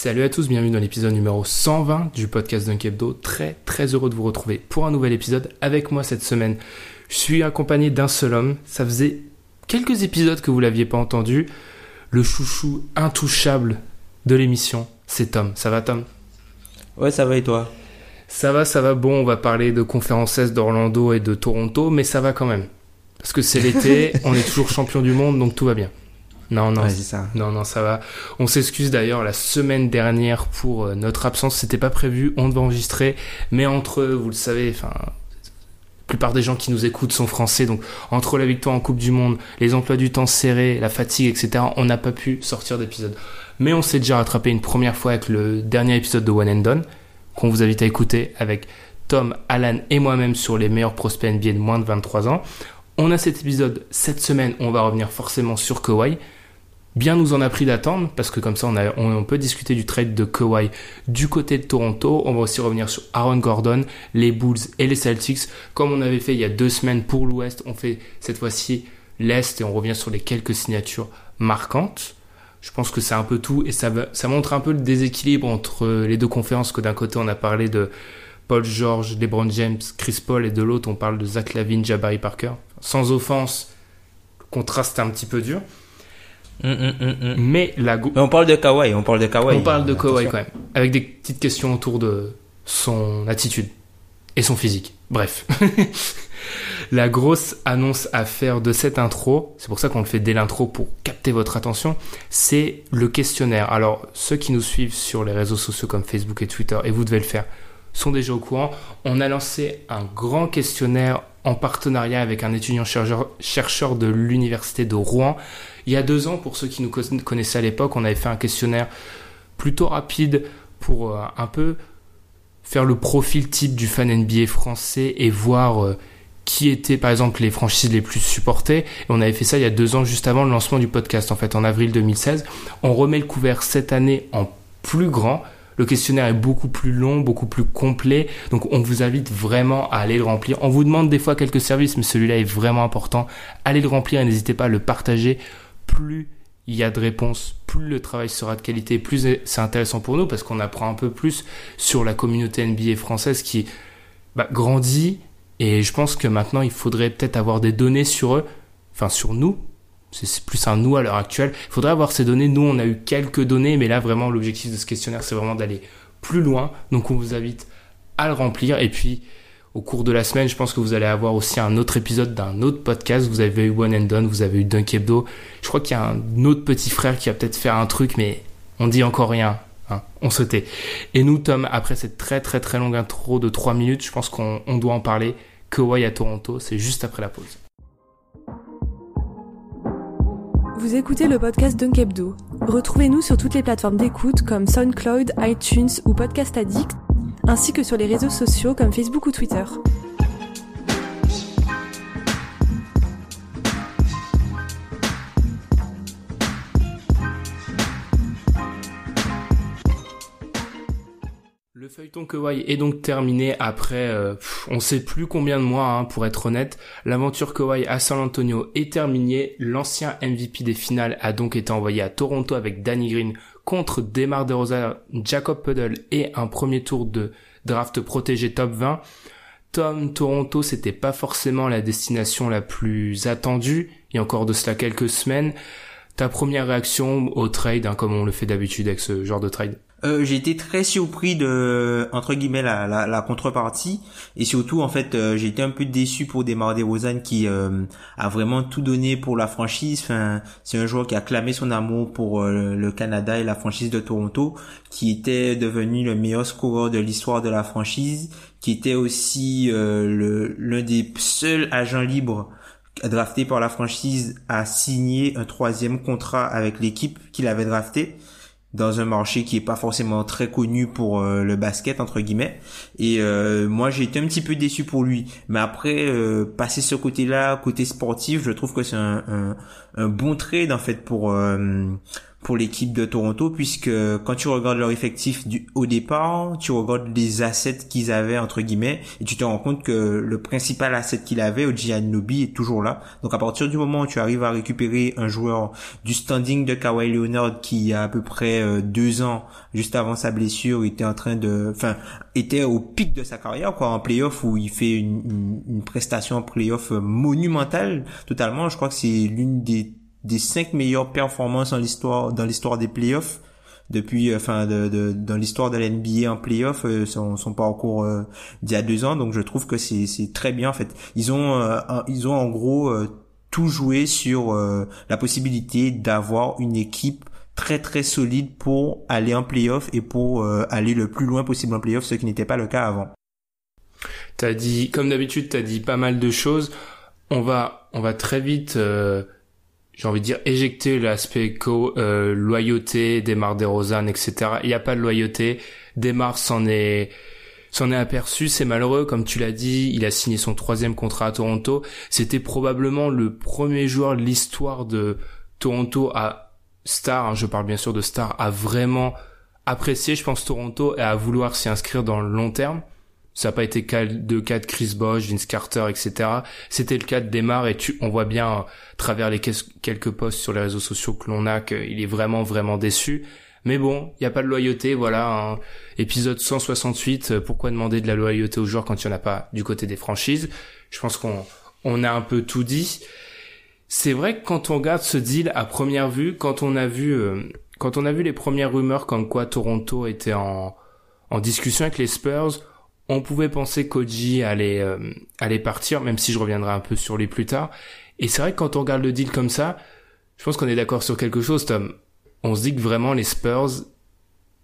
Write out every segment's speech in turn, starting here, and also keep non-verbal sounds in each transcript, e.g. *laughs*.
Salut à tous, bienvenue dans l'épisode numéro 120 du podcast Dunk Hebdo. Très très heureux de vous retrouver pour un nouvel épisode avec moi cette semaine. Je suis accompagné d'un seul homme. Ça faisait quelques épisodes que vous l'aviez pas entendu. Le chouchou intouchable de l'émission, c'est Tom. Ça va Tom? Ouais, ça va et toi? Ça va, ça va. Bon, on va parler de conférences d'Orlando et de Toronto, mais ça va quand même. Parce que c'est l'été, *laughs* on est toujours champion du monde, donc tout va bien. Non, non, Ouais, ça. Non, non, ça va. On s'excuse d'ailleurs la semaine dernière pour euh, notre absence. C'était pas prévu, on devait enregistrer. Mais entre, eux, vous le savez, enfin, la plupart des gens qui nous écoutent sont français. Donc, entre la victoire en Coupe du Monde, les emplois du temps serrés, la fatigue, etc., on n'a pas pu sortir d'épisode. Mais on s'est déjà rattrapé une première fois avec le dernier épisode de One and Done, qu'on vous invite à écouter avec Tom, Alan et moi-même sur les meilleurs prospects NBA de moins de 23 ans. On a cet épisode cette semaine, on va revenir forcément sur Kawhi. Bien nous en a pris d'attendre parce que comme ça on, peut discuter du trade de Kawhi du côté de Toronto. On va aussi revenir sur Aaron Gordon, les Bulls et les Celtics. Comme on avait fait il y a deux semaines pour l'Ouest, on fait cette fois-ci l'Est et on revient sur les quelques signatures marquantes. Je pense que c'est un peu tout et ça montre un peu le déséquilibre entre les deux conférences que d'un côté on a parlé de Paul George, LeBron James, Chris Paul et de l'autre on parle de Zach Lavine, Jabari Parker. Sans offense, le contraste est un petit peu dur. Hum, hum, hum. Mais la go- Mais on parle de Kawhi, on parle de Kawhi. on parle de Kawhi Attention. quand même, avec des petites questions autour de son attitude et son physique. Bref. *laughs* La grosse annonce à faire de cette intro, c'est pour ça qu'on le fait dès l'intro pour capter votre attention, c'est le questionnaire. Alors, ceux qui nous suivent sur les réseaux sociaux comme Facebook et Twitter, et vous devez le faire, sont déjà au courant. On a lancé un grand questionnaire en partenariat avec un étudiant chercheur, chercheur de l'université de Rouen. Il y a deux ans, pour ceux qui nous conna- connaissaient à l'époque, on avait fait un questionnaire plutôt rapide pour euh, un peu faire le profil type du fan NBA français et voir euh, qui étaient par exemple les franchises les plus supportées. Et on avait fait ça il y a deux ans, juste avant le lancement du podcast, en fait, en avril 2016. On remet le couvert cette année en plus grand. Le questionnaire est beaucoup plus long, beaucoup plus complet. Donc on vous invite vraiment à aller le remplir. On vous demande des fois quelques services, mais celui-là est vraiment important. Allez le remplir et n'hésitez pas à le partager. Plus il y a de réponses, plus le travail sera de qualité, plus c'est intéressant pour nous parce qu'on apprend un peu plus sur la communauté NBA française qui bah, grandit et je pense que maintenant il faudrait peut-être avoir des données sur eux, enfin sur nous. C'est plus un nous à l'heure actuelle. Il faudrait avoir ces données. Nous, on a eu quelques données, mais là, vraiment, l'objectif de ce questionnaire, c'est vraiment d'aller plus loin. Donc, on vous invite à le remplir. Et puis, au cours de la semaine, je pense que vous allez avoir aussi un autre épisode d'un autre podcast. Vous avez eu One and Done, vous avez eu Dunk Hebdo. Je crois qu'il y a un autre petit frère qui va peut-être faire un truc, mais on dit encore rien. Hein, on se tait. Et nous, Tom, après cette très très très longue intro de 3 minutes, je pense qu'on on doit en parler. Kawhi à Toronto, c'est juste après la pause. Vous écoutez le podcast Dunk Hebdo. Retrouvez-nous sur toutes les plateformes d'écoute comme SoundCloud, iTunes ou Podcast Addict, ainsi que sur les réseaux sociaux comme Facebook ou Twitter. Le feuilleton Kawhi est donc terminé après euh, on sait plus combien de mois hein, pour être honnête. L'aventure Kawhi à San Antonio est terminée. L'ancien MVP des finales a donc été envoyé à Toronto avec Danny Green contre Demar DeRozan, Jacob Puddle et un premier tour de draft protégé top 20. Tom, Toronto, c'était pas forcément la destination la plus attendue. Il y a encore de cela quelques semaines. Ta première réaction au trade, hein, comme on le fait d'habitude avec ce genre de trade? Euh, j'ai été très surpris de entre guillemets la, la, la contrepartie et surtout en fait euh, j'ai été un peu déçu pour Demar Derozan qui euh, a vraiment tout donné pour la franchise. Enfin, c'est un joueur qui a clamé son amour pour euh, le Canada et la franchise de Toronto, qui était devenu le meilleur scoreur de l'histoire de la franchise, qui était aussi euh, l'un des seuls agents libres drafté par la franchise à signer un troisième contrat avec l'équipe qu'il avait drafté dans un marché qui est pas forcément très connu pour euh, le basket entre guillemets. Et euh, moi j'ai été un petit peu déçu pour lui. Mais après euh, passer ce côté là côté sportif je trouve que c'est un, un, un bon trade en fait pour euh, pour l'équipe de Toronto puisque quand tu regardes leur effectif du, au départ, tu regardes les assets qu'ils avaient entre guillemets et tu te rends compte que le principal asset qu'il avait, Oji Anunoby, est toujours là. Donc à partir du moment où tu arrives à récupérer un joueur du standing de Kawhi Leonard qui a à peu près euh, deux ans juste avant sa blessure était en train de, enfin était au pic de sa carrière quoi en playoff où il fait une, une, une prestation en playoff monumentale totalement. Je crois que c'est l'une des des cinq meilleures performances en l'histoire dans l'histoire des playoffs. Depuis enfin de, de, dans l'histoire de l'NBA en playoff euh, son, son parcours euh, d'il y a deux ans. Donc je trouve que c'est c'est très bien en fait. Ils ont euh, ils ont en gros euh, tout joué sur euh, la possibilité d'avoir une équipe très très solide pour aller en playoff et pour euh, aller le plus loin possible en playoff ce qui n'était pas le cas avant. T'as dit, comme d'habitude, t'as dit pas mal de choses. On va, on va très vite, euh, j'ai envie de dire, éjecter l'aspect co, euh, loyauté, Demar DeRozan, etc. Il n'y a pas de loyauté. Demar s'en est, s'en est aperçu. C'est malheureux, comme tu l'as dit. Il a signé son troisième contrat à Toronto. C'était probablement le premier joueur de l'histoire de Toronto à star. hein, je parle bien sûr de star, à vraiment apprécier, je pense, Toronto et à vouloir s'y inscrire dans le long terme. Ça n'a pas été de cas de Chris Bosh, Vince Carter, etc. C'était le cas de Demar et tu, on voit bien à travers les ques- quelques posts sur les réseaux sociaux que l'on a qu'il est vraiment vraiment déçu. Mais bon, il n'y a pas de loyauté, voilà. un épisode 168, euh, pourquoi demander de la loyauté aux joueurs quand il n'y en a pas du côté des franchises? Je pense qu'on on a un peu tout dit. C'est vrai que quand on regarde ce deal à première vue, quand on a vu, euh, quand on a vu les premières rumeurs comme quoi Toronto était en, en discussion avec les Spurs, on pouvait penser qu'Oji allait, euh, allait partir, même si je reviendrai un peu sur lui plus tard. Et c'est vrai que quand on regarde le deal comme ça, je pense qu'on est d'accord sur quelque chose, Tom. On se dit que vraiment les Spurs,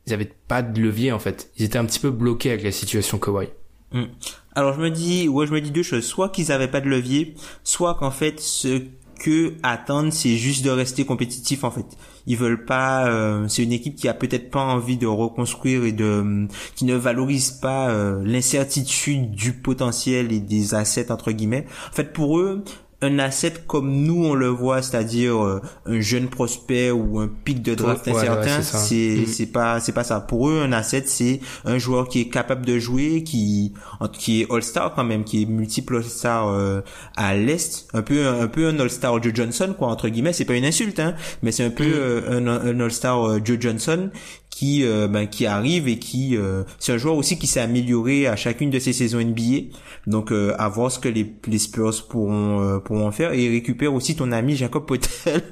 ils avaient pas de levier en fait. Ils étaient un petit peu bloqués avec la situation Kawhi. Mm. Alors je me dis, ouais, je me dis deux choses. Soit qu'ils avaient pas de levier, soit qu'en fait ce que attendent, c'est juste de rester compétitif en fait. Ils veulent pas. euh, c'est une équipe qui a peut-être pas envie de reconstruire et de qui ne valorise pas euh, l'incertitude du potentiel et des assets entre guillemets. En fait, pour eux. Un asset comme nous on le voit, c'est-à-dire euh, un jeune prospect ou un pic de draft Ouais, incertain, c'est Mm. c'est pas c'est pas ça. Pour eux, un asset c'est un joueur qui est capable de jouer, qui qui est All-Star quand même, qui est multiple All-Star euh, à l'est, un peu un peu un All-Star Joe Johnson quoi entre guillemets. C'est pas une insulte hein, mais c'est un peu euh, un, un All-Star euh, Joe Johnson qui euh, ben, qui arrive et qui euh, c'est un joueur aussi qui s'est amélioré à chacune de ses saisons NBA. Donc euh, à voir ce que les, les Spurs pourront euh, pourront en faire et récupère aussi ton ami Jacob Potel.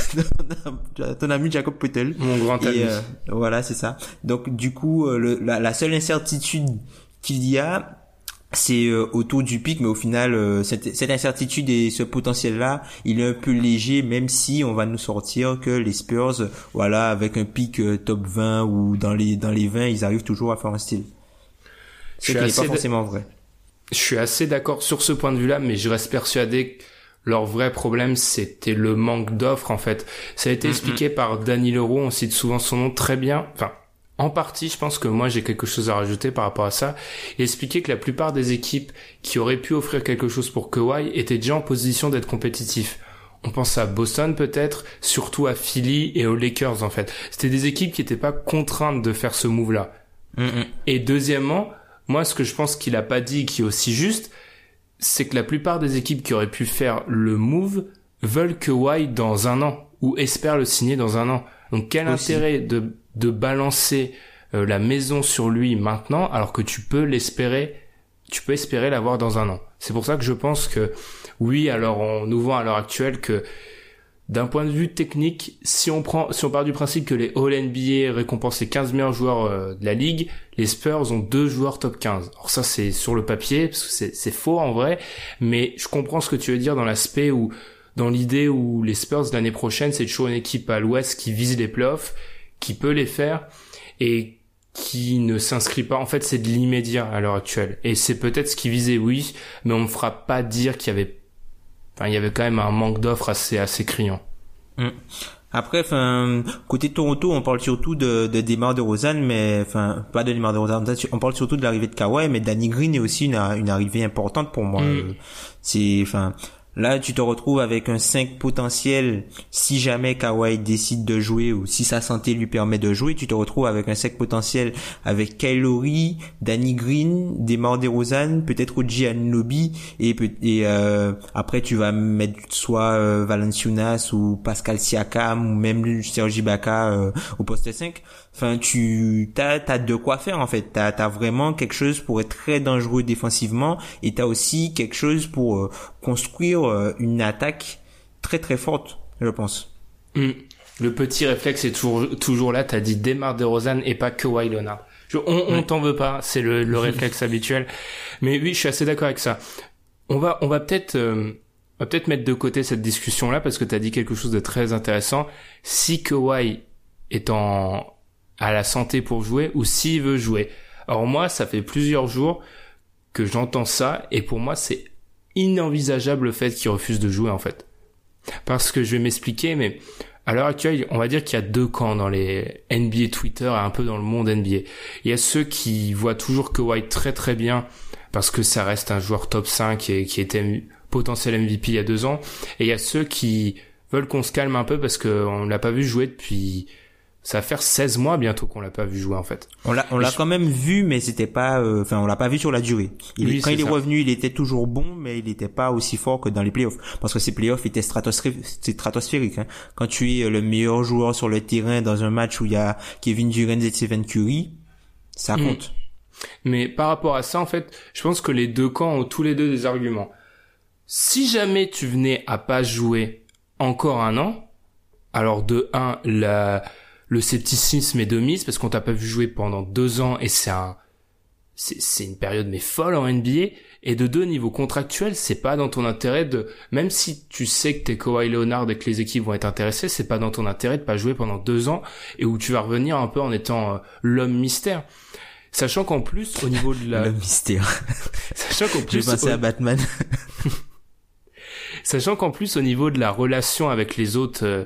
*laughs* ton ami Jacob Potel. Mon grand ami. euh, voilà, c'est ça. Donc du coup, euh, le- la, la seule incertitude qu'il y a, c'est euh, autour du pic, mais au final, euh, cette, cette incertitude et ce potentiel-là, il est un peu léger, même si on va nous sortir que les Spurs, voilà, avec un pic euh, top 20 ou dans les dans les 20, ils arrivent toujours à faire un style. Je Ce suis qui n'est assez pas forcément vrai. Je suis assez d'accord sur ce point de vue-là, mais je reste persuadé que leur vrai problème, c'était le manque d'offres, en fait. Ça a été expliqué par Danny Leroux, on cite souvent son nom très bien. Enfin, en partie, je pense que moi, j'ai quelque chose à rajouter par rapport à ça. Il expliquait que la plupart des équipes qui auraient pu offrir quelque chose pour Kawhi étaient déjà en position d'être compétitifs. On pense à Boston peut-être, surtout à Philly et aux Lakers en fait. C'était des équipes qui n'étaient pas contraintes de faire ce move-là. Mm. Et deuxièmement, moi, ce que je pense qu'il a pas dit, qui est aussi juste, c'est que la plupart des équipes qui auraient pu faire le move veulent Kawhi dans un an ou espèrent le signer dans un an. Donc quel Aussi. intérêt de, de balancer euh, la maison sur lui maintenant alors que tu peux l'espérer, tu peux espérer l'avoir dans un an. C'est pour ça que je pense que oui, alors on nous vend à l'heure actuelle que d'un point de vue technique, si on prend, si on part du principe que les All NBA récompensent les 15 meilleurs joueurs euh, de la ligue, les Spurs ont deux joueurs top 15. Alors ça, c'est sur le papier, parce que c'est, faux en vrai, mais je comprends ce que tu veux dire dans l'aspect où, dans l'idée où les Spurs l'année prochaine, c'est toujours une équipe à l'ouest qui vise les playoffs, qui peut les faire, et qui ne s'inscrit pas. En fait, c'est de l'immédiat à l'heure actuelle. Et c'est peut-être ce qui visait, oui, mais on me fera pas dire qu'il y avait Enfin, il y avait quand même un manque d'offres assez assez criant. Après, enfin, côté Toronto, on parle surtout de, de Demar de Rosanne, mais enfin, pas de Demar de Rosanne. On parle surtout de l'arrivée de Kawhi, mais Danny Green est aussi une, une arrivée importante pour moi. Mm. Euh, C'est, enfin, là, tu te retrouves avec un 5 potentiel. Si jamais Kawhi décide de jouer ou si sa santé lui permet de jouer, tu te retrouves avec un 5 potentiel avec Kyle Lowry, Danny Green, Demar DeRozan, peut-être Oji Anunoby et, euh, après tu vas mettre soit euh, ou Pascal Siakam ou même Serge Ibaka euh, au poste 5. Enfin, tu t'as t'as de quoi faire en fait. T'as t'as vraiment quelque chose pour être très dangereux défensivement et t'as aussi quelque chose pour euh, construire euh, une attaque très très forte, je pense. Hmm. Le petit réflexe est toujours toujours là. T'as dit Demar Derozan et pas Kawhi Leonard. Je- on on t'en veut pas, c'est le, le *laughs* réflexe habituel. Mais oui, je suis assez d'accord avec ça. On va on va peut-être euh, on va peut-être mettre de côté cette discussion là parce que t'as dit quelque chose de très intéressant. Si Kawhi est en à la santé pour jouer ou s'il veut jouer. Alors moi, ça fait plusieurs jours que j'entends ça et pour moi, c'est inenvisageable le fait qu'il refuse de jouer en fait. Parce que je vais m'expliquer, mais à l'heure actuelle, on va dire qu'il y a deux camps dans les NBA Twitter et un peu dans le monde NBA. Il y a ceux qui voient toujours Kawhi très très bien parce que ça reste un joueur top 5 et qui était potentiel MVP il y a deux ans. Et il y a ceux qui veulent qu'on se calme un peu parce qu'on l'a pas vu jouer depuis... Ça va faire 16 mois bientôt qu'on l'a pas vu jouer en fait. On l'a on l'a je- quand même vu, mais c'était pas, euh, enfin on l'a pas vu sur la durée. Il est- Oui, quand c'est il est revenu, il était toujours bon, mais il n'était pas aussi fort que dans les playoffs, parce que ces playoffs étaient stratosphériques. Hein. Quand tu es le meilleur joueur sur le terrain dans un match où il y a Kevin Durant et Stephen Curry, ça Mm. compte. Mais par rapport à ça, en fait, je pense que les deux camps ont tous les deux des arguments. Si jamais tu venais à pas jouer encore un an, alors de un, la, le scepticisme est de mise parce qu'on t'a pas vu jouer pendant deux ans et c'est un, c'est, c'est une période mais folle en NBA. Et de deux, niveau contractuel, c'est pas dans ton intérêt de, même si tu sais que t'es Kawhi Leonard et que les équipes vont être intéressées, c'est pas dans ton intérêt de pas jouer pendant deux ans et où tu vas revenir un peu en étant euh, l'homme mystère. Sachant qu'en plus, au niveau de la, *laughs* Le mystère. *laughs* sachant qu'en J'ai plus, pensé au- à Batman. *laughs* Sachant qu'en plus, au niveau de la relation avec les autres, euh,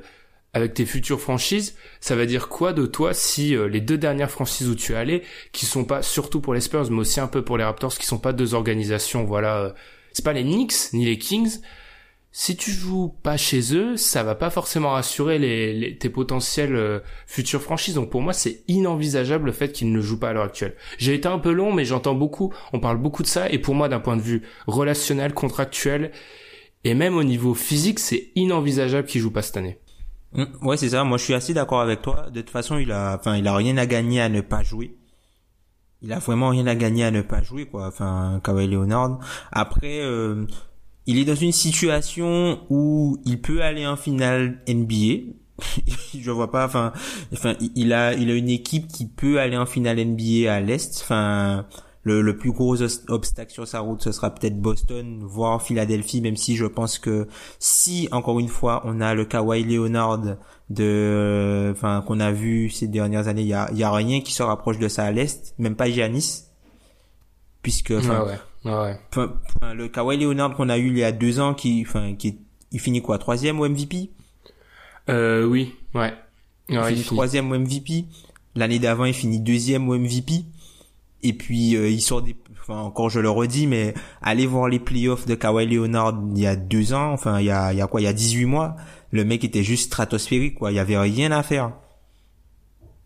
avec tes futures franchises, ça va dire quoi de toi si euh, les deux dernières franchises où tu es allé, qui sont pas, surtout pour les Spurs, mais aussi un peu pour les Raptors, qui sont pas deux organisations, voilà, euh, c'est pas les Knicks ni les Kings. Si tu joues pas chez eux, ça va pas forcément rassurer les, les- tes potentielles euh, futures franchises. Donc pour moi, c'est inenvisageable le fait qu'ils ne jouent pas à l'heure actuelle. J'ai été un peu long, mais j'entends beaucoup, on parle beaucoup de ça, et pour moi, d'un point de vue relationnel, contractuel, et même au niveau physique, c'est inenvisageable qu'il joue pas cette année. Mm, Ouais, c'est ça. Moi, je suis assez d'accord avec toi. De toute façon, il a, enfin, il a rien à gagner à ne pas jouer. Il a vraiment rien à gagner à ne pas jouer, quoi. Enfin, Kawhi Leonard. Après, euh, il est dans une situation où il peut aller en finale NBA. *laughs* je vois pas, enfin, enfin, il- a, il a une équipe qui peut aller en finale NBA à l'est. Enfin, le, le plus gros os- obstacle sur sa route, ce sera peut-être Boston, voire Philadelphie, même si je pense que si, encore une fois, on a le Kawhi Leonard de, enfin, qu'on a vu ces dernières années, il y a, y a rien qui se rapproche de ça à l'Est, même pas Giannis. Puisque, enfin, ouais, ouais, le Kawhi Leonard qu'on a eu il y a deux ans, qui, enfin, qui, il finit quoi, troisième au MVP? Euh, oui, ouais. Il Ouais, finit il finit. troisième au MVP. L'année d'avant, il finit deuxième au MVP. Et puis, euh, il sort des, enfin, encore je le redis, mais allez voir les playoffs de Kawhi Leonard il y a deux ans, enfin, il y a, il y a quoi, il y a 18 mois. Le mec était juste stratosphérique, quoi. Il y avait rien à faire.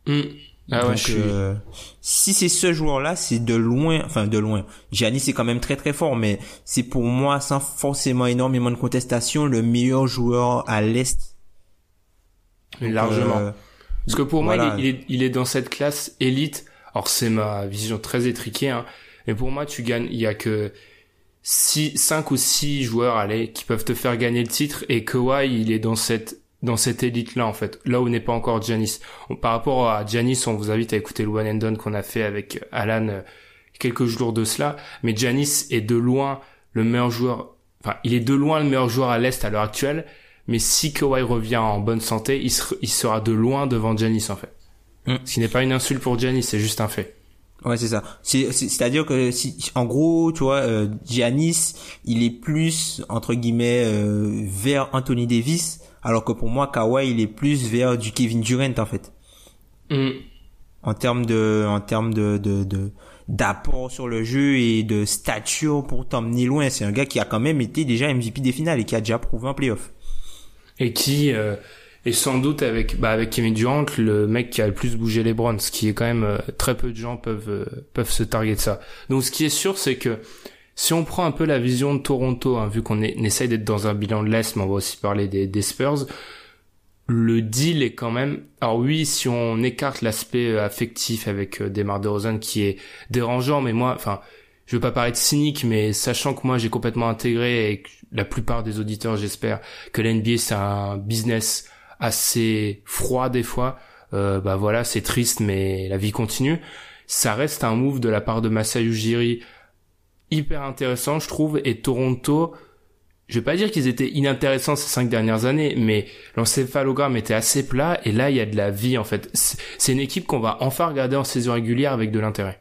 Hmm. Ah ouais, Donc, je suis... euh, si c'est ce joueur-là, c'est de loin, enfin de loin. Giannis est quand même très très fort, mais c'est pour moi, sans forcément énormément de contestation, le meilleur joueur à l'est largement. euh, Parce que pour moi, Voilà. il est, il est, il est dans cette classe élite. Alors c'est ma vision très étriquée, hein. Mais pour moi, tu gagnes, il y a que six, cinq ou six joueurs, allez, qui peuvent te faire gagner le titre. Et Kawhi, il est dans cette, dans cette élite-là, en fait. Là où n'est pas encore. On- Par rapport à Giannis, on vous invite à écouter le one and done qu'on a fait avec Alan euh, quelques jours de cela. Mais Giannis est de loin le meilleur joueur, enfin, il est de loin le meilleur joueur à l'Est à l'heure actuelle. Mais si Kawhi revient en bonne santé, il, ser- il sera de loin devant Giannis, en fait. Mm. Ce qui n'est pas une insulte pour Giannis, c'est juste un fait. Ouais, c'est ça. C'est, c'est- c'est-à-dire que si, en gros, tu vois, euh, Giannis, il est plus entre guillemets euh, vers Anthony Davis, alors que pour moi, Kawhi, il est plus vers du Kevin Durant en fait, Mm. en termes de, en termes de, de, de d'apport sur le jeu et de stature pour t'emmener loin. C'est un gars qui a quand même été déjà MVP des finales et qui a déjà prouvé en playoff. et qui euh, est sans doute avec bah avec Kevin Durant le mec qui a le plus bougé les Browns, ce qui est quand même euh, très peu de gens peuvent euh, peuvent se targuer de ça. Donc ce qui est sûr c'est que si on prend un peu la vision de Toronto, hein, vu qu'on essaye d'être dans un bilan de l'Est, mais on va aussi parler des, des Spurs, le deal est quand même... Alors oui, si on écarte l'aspect euh, affectif avec euh, Demar DeRozan qui est dérangeant, mais moi, enfin, je veux pas paraître cynique, mais sachant que moi j'ai complètement intégré et que la plupart des auditeurs, j'espère, que l'NBA c'est un business assez froid des fois, euh, bah voilà, c'est triste, mais la vie continue. Ça reste un move de la part de Masai Ujiri hyper intéressant, je trouve, et Toronto, je vais pas dire qu'ils étaient inintéressants ces cinq dernières années, mais l'encéphalogramme était assez plat, et là, il y a de la vie, en fait. C'est une équipe qu'on va enfin regarder en saison régulière avec de l'intérêt.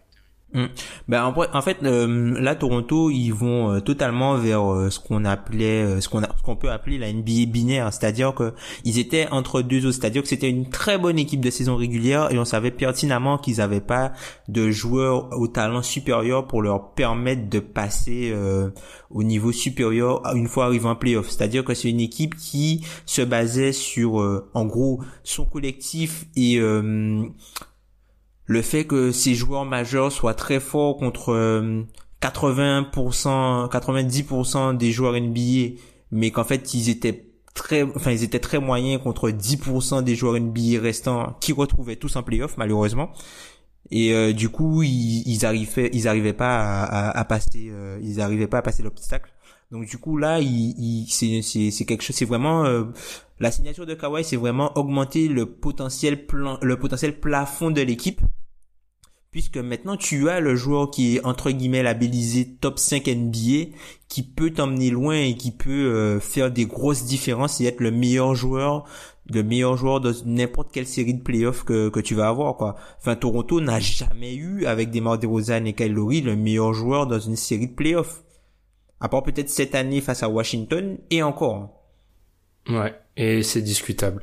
Ben en, fait euh, là Toronto ils vont euh, totalement vers euh, ce qu'on appelait ce qu'on ce qu'on peut appeler la NBA binaire, c'est-à-dire que ils étaient entre deux autres, c'est-à-dire que c'était une très bonne équipe de saison régulière et on savait pertinemment qu'ils avaient pas de joueurs au talent supérieur pour leur permettre de passer au niveau supérieur une fois arrivé en playoff. C'est-à-dire que c'est une équipe qui se basait sur en gros son collectif et le fait que ces joueurs majeurs soient très forts contre euh, 80%, 90% des joueurs NBA, mais qu'en fait ils étaient très, enfin ils étaient très moyens contre 10% des joueurs NBA restants qui retrouvaient tous en playoff malheureusement. Et euh, du coup ils, ils arrivaient, ils arrivaient pas à, à- à passer, euh, ils arrivaient pas à passer l'obstacle. Donc du coup là, c'est quelque chose, c'est vraiment euh, la signature de Kawhi, c'est vraiment augmenter le potentiel plan, le potentiel plafond de l'équipe puisque maintenant tu as le joueur qui est entre guillemets labellisé top 5 NBA qui peut t'emmener loin et qui peut euh, faire des grosses différences et être le meilleur joueur le meilleur joueur de n'importe quelle série de playoffs que, que tu vas avoir quoi. Enfin Toronto n'a jamais eu avec des DeRozan et Kyle le meilleur joueur dans une série de playoffs. À part peut-être cette année face à Washington et encore. Ouais, et c'est discutable.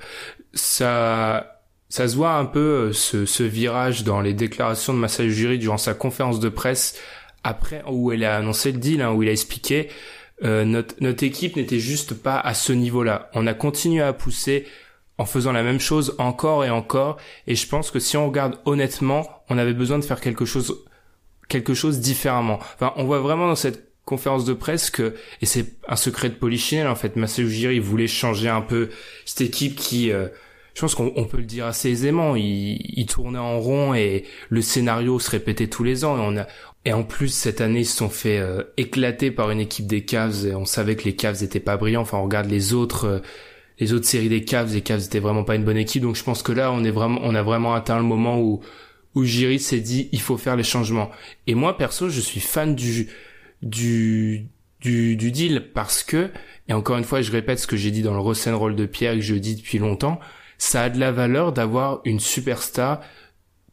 Ça, ça se voit un peu euh, ce, ce virage dans les déclarations de Masai Ujiri durant sa conférence de presse après où elle a annoncé le deal, hein, où il a expliqué euh, notre notre équipe n'était juste pas à ce niveau-là. On a continué à pousser en faisant la même chose encore et encore. Et je pense que si on regarde honnêtement, on avait besoin de faire quelque chose quelque chose différemment. Enfin, on voit vraiment dans cette conférence de presse que et c'est un secret de polichinelle en fait. Masai Ujiri voulait changer un peu cette équipe qui euh, je pense qu'on on peut le dire assez aisément. Il, il tournait en rond et le scénario se répétait tous les ans. Et on a et en plus cette année ils se sont fait euh, éclater par une équipe des Cavs et on savait que les Cavs étaient pas brillants. Enfin on regarde les autres euh, les autres séries des Cavs les Cavs étaient vraiment pas une bonne équipe. Donc je pense que là on est vraiment on a vraiment atteint le moment où où Jiri s'est dit il faut faire les changements. Et moi perso je suis fan du du, du, du deal parce que, et encore une fois, je répète ce que j'ai dit dans le Roll de Pierre que je dis depuis longtemps, ça a de la valeur d'avoir une superstar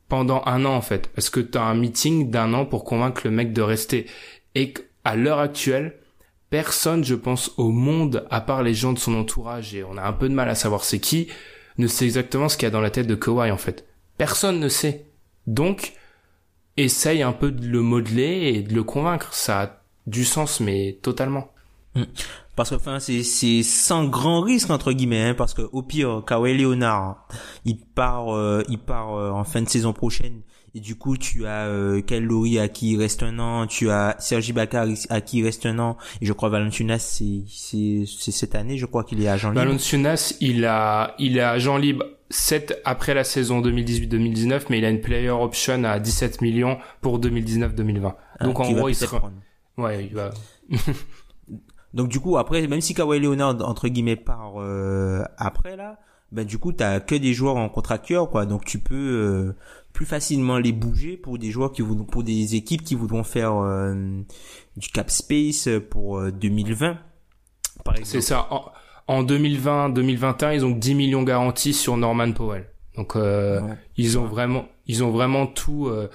pendant un an en fait, parce que tu as un meeting d'un an pour convaincre le mec de rester. Et à l'heure actuelle, personne, je pense, au monde, à part les gens de son entourage, et on a un peu de mal à savoir c'est qui, ne sait exactement ce qu'il y a dans la tête de Kawhi en fait. Personne ne sait. Donc, essaye un peu de le modeler et de le convaincre. Ça du sens, mais totalement. Parce que enfin c'est c'est sans grand risque entre guillemets hein, parce que au pire Kawhi Leonard il part euh, il part euh, en fin de saison prochaine et du coup tu as euh, Kyle Lowry à qui il reste un an, tu as Sergi Ibaka à qui il reste un an et je crois Valanciunas c'est cette année je crois qu'il est agent libre. Valanciunas, il a il est agent libre 7 après la saison 2018-2019, mais il a une player option à 17 millions pour 2019-2020. Hein, Donc en gros, il sera... prendre. Ouais, il va... *laughs* Donc du coup après même si Kawhi Leonard entre guillemets part euh, après là, ben du coup t'as que des joueurs en contracteur quoi, donc tu peux euh, plus facilement les bouger pour des joueurs qui voudront pour des équipes qui voudront faire euh, du cap space pour euh, 2020 par exemple. C'est ça. En, en 2020-2021, ils ont 10 millions garantis sur Norman Powell. Donc euh, Ouais. ils ont vraiment, ils ont vraiment tout, euh,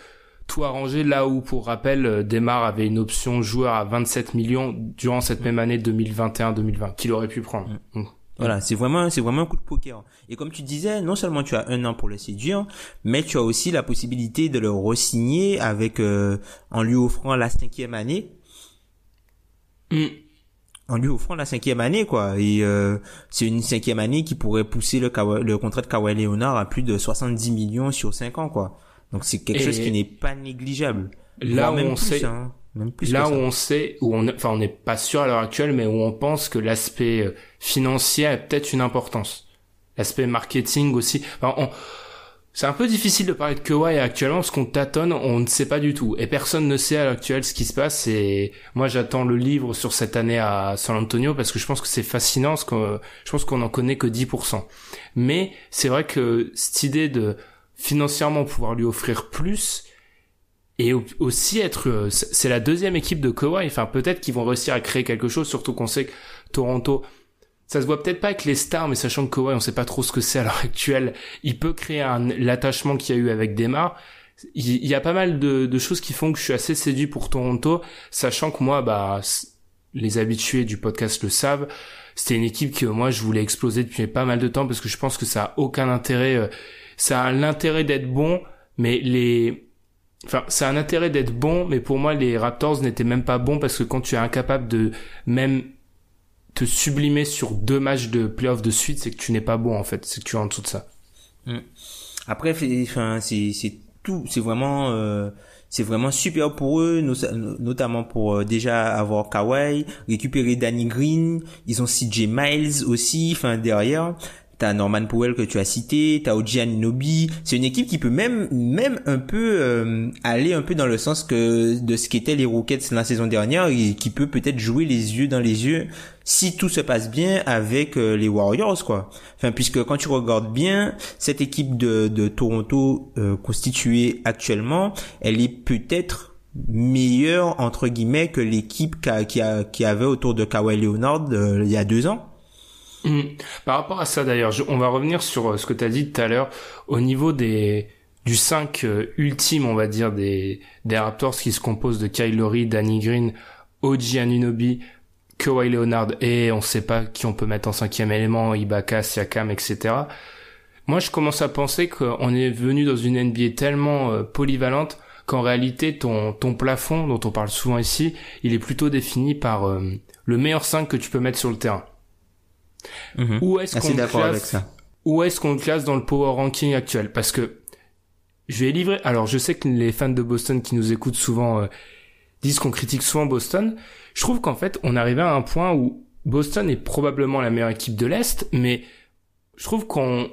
tout arrangé là où, pour rappel, euh, Demar avait une option joueur à 27 millions durant cette même année 2021-2020 qu'il aurait pu prendre. Donc, Voilà, c'est vraiment c'est vraiment un coup de poker. Et comme tu disais, non seulement tu as un an pour le séduire, mais tu as aussi la possibilité de le re-signer avec euh, en lui offrant la cinquième année. Mm. En lui offrant la cinquième année, quoi. Et euh, c'est une cinquième année qui pourrait pousser le, le contrat de Kawhi Leonard à plus de 70 millions sur 5 ans, quoi. Donc c'est quelque Et chose qui n'est pas négligeable. Là où même on plus, sait- hein. Même plus là où on sait, où on, enfin, on n'est pas sûr à l'heure actuelle, mais où on pense que l'aspect euh, financier a peut-être une importance. L'aspect marketing aussi. Enfin, on- c'est un peu difficile de parler de Kawhi actuellement parce qu'on tâtonne, on ne sait pas du tout. Et personne ne sait à l'heure actuelle ce qui se passe. Et moi, j'attends le livre sur cette année à San Antonio parce que je pense que c'est fascinant, parce que je pense qu'on en connaît que 10%. Mais c'est vrai que cette idée de financièrement pouvoir lui offrir plus, et au- aussi être euh, c'est la deuxième équipe de Kawhi. Enfin peut-être qu'ils vont réussir à créer quelque chose surtout qu'on sait que Toronto ça se voit peut-être pas avec les stars mais sachant que Kawhi on sait pas trop ce que c'est à l'heure actuelle il peut créer un l'attachement qu'il y a eu avec Demar. Il, y a pas mal de, de choses qui font que je suis assez séduit pour Toronto sachant que moi bah les habitués du podcast le savent c'était une équipe que moi je voulais exploser depuis pas mal de temps parce que je pense que ça a aucun intérêt euh, ça a l'intérêt d'être bon mais les Enfin, c'est un intérêt d'être bon, mais pour moi, les Raptors n'étaient même pas bons parce que quand tu es incapable de même te sublimer sur deux matchs de playoff de suite, c'est que tu n'es pas bon en fait, c'est que tu es en dessous de ça. Après, fait- enfin, c'est tout, c'est vraiment euh, c'est vraiment super pour eux, no- notamment pour euh, déjà avoir Kawhi, récupérer Danny Green, ils ont CJ Miles aussi, enfin derrière. T'as Norman Powell que tu as cité, t'as Oji Anunoby. C'est une équipe qui peut même même un peu euh, aller un peu dans le sens que de ce qu'étaient les Rockets la saison dernière et qui peut peut-être jouer les yeux dans les yeux si tout se passe bien avec euh, les Warriors quoi. Enfin puisque quand tu regardes bien cette équipe de, de Toronto euh, constituée actuellement, elle est peut-être meilleure entre guillemets que l'équipe qui, qui, a- qui avait autour de Kawhi Leonard il y a deux ans. Mhm. Par rapport à ça d'ailleurs, on va revenir sur euh, ce que tu as dit tout à l'heure au niveau des du 5 euh, ultime, on va dire des des Raptors qui se composent de Kyle Danny Green, OG Anunoby, Kawhi Leonard et on sait pas qui on peut mettre en cinquième élément, Ibaka, Siakam, etc. Moi, je commence à penser qu'on est venu dans une NBA tellement euh, polyvalente qu'en réalité, ton, ton plafond, dont on parle souvent ici, il est plutôt défini par le meilleur 5 que tu peux mettre sur le terrain. Mhm. Où est-ce Assez qu'on le classe avec ça. Où est-ce qu'on classe dans le power ranking actuel? Parce que je vais livrer. Alors, je sais que les fans de Boston qui nous écoutent souvent euh, disent qu'on critique souvent Boston. Je trouve qu'en fait, on arrivait à un point où Boston est probablement la meilleure équipe de l'Est, mais je trouve qu'on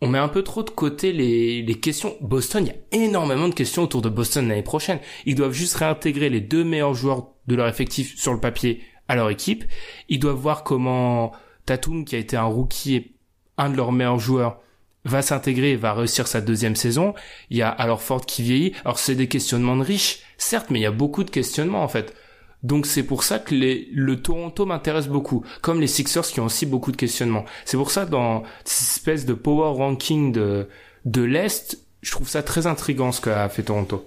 on met un peu trop de côté les, les questions. Boston, il y a énormément de questions autour de Boston l'année prochaine. Ils doivent juste réintégrer les deux meilleurs joueurs de leur effectif sur le papier à leur équipe. Ils doivent voir comment Tatum, qui a été un rookie et un de leurs meilleurs joueurs, va s'intégrer et va réussir sa deuxième saison. Il y a alors Ford qui vieillit. Alors c'est des questionnements de riches, certes, mais il y a beaucoup de questionnements en fait. Donc c'est pour ça que les, le Toronto m'intéresse beaucoup, comme les Sixers qui ont aussi beaucoup de questionnements. C'est pour ça dans cette espèce de power ranking de de l'est, je trouve ça très intriguant ce qu'a fait Toronto.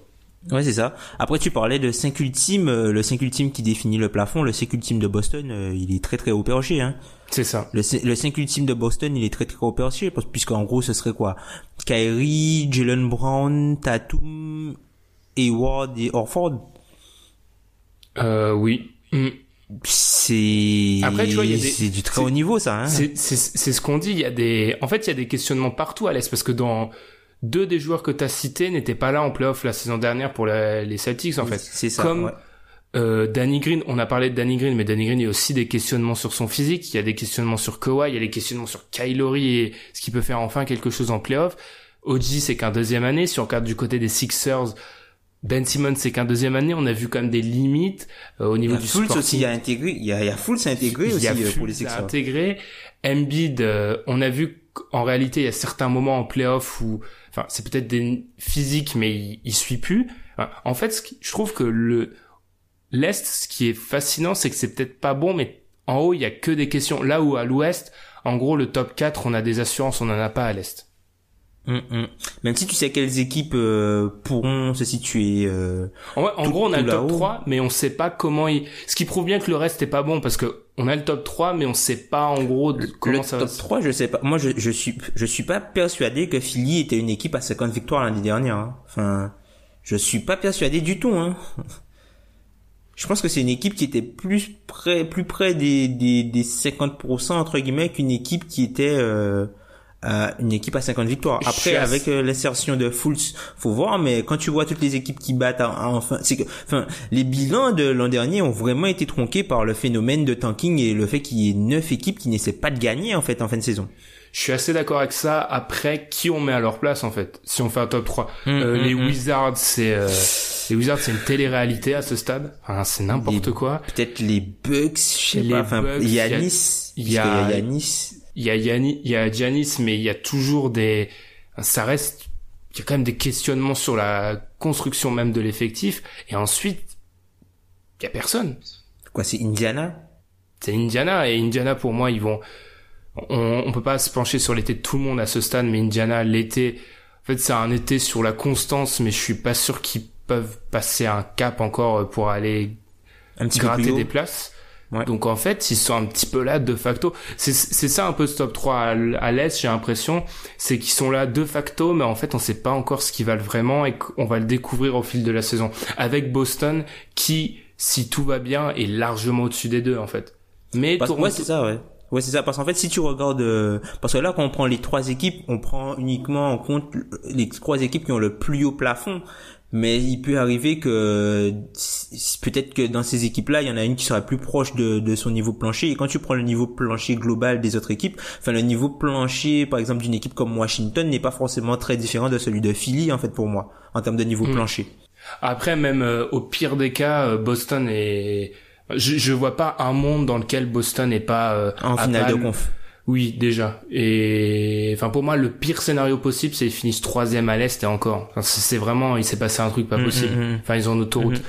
Ouais, c'est ça. Après, tu parlais de 5 ultimes, euh, le 5 ultime qui définit le plafond, le 5 ultime de Boston, euh, il est très très haut perché, hein. C'est ça. Le, le 5 ultime de Boston, il est très très parce- puisqu'en gros, ce serait quoi? Kyrie, Jalen Brown, Tatum, Hayward et Orford. Euh, oui. Mm. C'est, Après, tu vois, il y a des- c'est du très haut niveau, ça, hein. C'est c'est c'est ce qu'on dit. Il y a des, en fait, il y a des questionnements partout à l'est parce que dans deux des joueurs que tu as cités n'étaient pas là en playoff la saison dernière pour la- les Celtics en fait. C'est ça, Comme ouais. Euh, Danny Green, on a parlé de Danny Green, mais Danny Green, il y a aussi des questionnements sur son physique, il y a des questionnements sur Kawhi, il y a des questionnements sur Kylori et ce qui peut faire enfin quelque chose en playoff. OG, c'est qu'un deuxième année. Si on regarde du côté des Sixers, Ben Simmons, c'est qu'un deuxième année. On a vu quand même des limites euh, au niveau Il y a du Fultz sporting. aussi à intégrer. Il y a, il y a Fultz à intégrer Il aussi y a euh, pour Fultz les à Sixers. intégrer. Embiid, euh, on a vu qu'en réalité, il y a certains moments en playoff où, enfin, c'est peut-être des physiques, mais il, il suit plus. Enfin, en fait, ce qui- je trouve que le l'est, ce qui est fascinant, c'est que c'est peut-être pas bon, mais en haut, il y a que des questions. Là où à l'ouest, en gros, le top 4, on a des assurances, on en a pas à l'est. Hum, hum. Même si tu sais quelles équipes euh, pourront se situer. euh, En, en Tout- gros, on a le top là-haut. 3, mais on sait pas comment il... Ce qui prouve bien que le reste est pas bon, parce que on a le top 3, mais on sait pas, en gros, de- comment le ça top va se... 3, je sais pas. Moi, je, je suis, je suis pas persuadé que Philly était une équipe à 50 victoires l'année dernière. hein. Enfin, je suis pas persuadé du tout. Hein. Je pense que c'est une équipe qui était plus près, plus près des, des, des 50% entre guillemets qu'une équipe qui était euh, à- une équipe à 50 victoires. Après, avec euh, l'insertion de Fultz, faut voir. Mais quand tu vois toutes les équipes qui battent, en- en- enfin, c'est que, enfin, les bilans de l'an dernier ont vraiment été tronqués par le phénomène de tanking et le fait qu'il y ait neuf équipes qui n'essaient pas de gagner en fait en fin de saison. Je suis assez d'accord avec ça. Après, qui on met à leur place, en fait, si on fait un top 3 Euh, hum, Les hum. Wizards, c'est... euh, Les Wizards, c'est une télé-réalité à ce stade. Enfin, c'est n'importe quoi. Peut-être les Bucks, je sais Les pas. Enfin, Bucks, il y a- Yanis, il y a- Yanis. Il y a Yanni, il y a Giannis, mais il y a toujours des... Ça reste... Il y a quand même des questionnements sur la construction même de l'effectif. Et ensuite, il y a personne. Quoi, c'est Indiana? C'est Indiana et Indiana pour moi ils vont on, on peut pas se pencher sur l'été de tout le monde à ce stade mais Indiana l'été en fait c'est un été sur la constance mais je suis pas sûr qu'ils peuvent passer un cap encore pour aller Un petit gratter des places Ouais. donc en fait ils sont un petit peu là de facto c'est ça un peu ce top 3 à, l- à l'est j'ai l'impression c'est qu'ils sont là de facto mais en fait on sait pas encore ce qu'ils valent vraiment et qu'on va le découvrir au fil de la saison avec Boston qui si tout va bien est largement au-dessus des deux en fait mais Parce, Toronto- ouais, c'est ça, ouais. Ouais, c'est ça. Parce qu'en fait, si tu regardes, euh, parce que là, quand on prend les trois équipes, on prend uniquement en compte les trois équipes qui ont le plus haut plafond. Mais il peut arriver que peut-être que dans ces équipes-là, il y en a une qui sera plus proche de, de son niveau plancher. Et quand tu prends le niveau plancher global des autres équipes, enfin le niveau plancher, par exemple, d'une équipe comme Washington n'est pas forcément très différent de celui de Philly, en fait, pour moi, en termes de niveau Mm. plancher. Après, même euh, au pire des cas, euh, Boston est. Je, je vois pas un monde dans lequel Boston n'est pas euh, En finale de conf. Oui, déjà. Et enfin, pour moi, le pire scénario possible, c'est qu'ils finissent troisième à l'est et encore. Enfin, c'est vraiment, il s'est passé un truc pas Mm, possible. mm, mm. Enfin, ils ont une autoroute.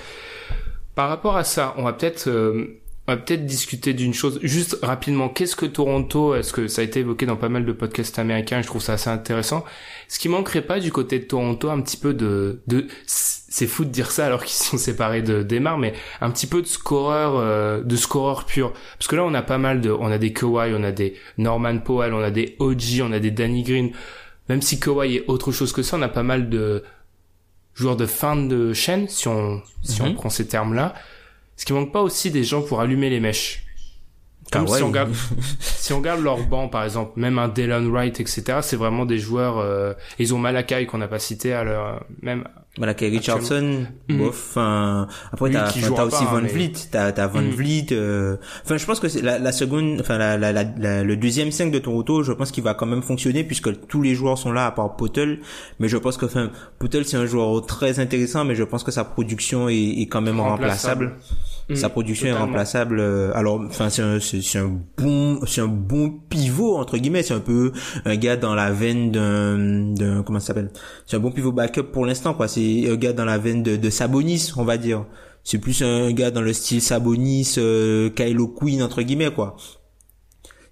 Par rapport à ça, on va peut-être, euh, on va peut-être discuter d'une chose. Juste rapidement, qu'est-ce que Toronto Est-ce que ça a été évoqué dans pas mal de podcasts américains Je trouve ça assez intéressant. Ce qui manquerait pas du côté de Toronto, un petit peu de, de, c'est fou de dire ça alors qu'ils sont séparés de Demar, mais un petit peu de scoreur, euh, de scoreur pur. Parce que là, on a pas mal de, on a des Kawhi, on a des Norman Powell, on a des OG, on a des Danny Green. Même si Kawhi est autre chose que ça, on a pas mal de joueurs de fin de chaîne, si on, si on Mhm. prend ces termes-là. Ce qui manque pas aussi des gens pour allumer les mèches. Comme Ah ouais. *laughs* si on regarde, si on regarde leur banc, par exemple, même un Dylan Wright, etc., c'est vraiment des joueurs, euh, ils ont Malakai qu'on n'a pas cité à leur, même, Voilà, Kay Richardson, bof, enfin, après t'as, aussi Van Vliet, t'as, t'as Van Mhm. Vliet, euh, enfin, je pense que c'est la, la seconde, enfin, la, la, la, le deuxième 5 de Toronto, je pense qu'il va quand même fonctionner puisque tous les joueurs sont là à part Potel, mais je pense que, enfin, Potel c'est un joueur très intéressant, mais je pense que sa production est, est quand même Remplaçable. Remplaçable. Sa production est remplaçable. euh, Alors, enfin, c'est un, c'est, c'est un bon, c'est un bon pivot entre guillemets. C'est un peu un gars dans la veine d'un, d'un comment ça s'appelle? C'est un bon pivot backup pour l'instant, quoi. C'est un gars dans la veine de, de Sabonis, on va dire. C'est plus un gars dans le style Sabonis, euh, Kylo Quinn entre guillemets, quoi.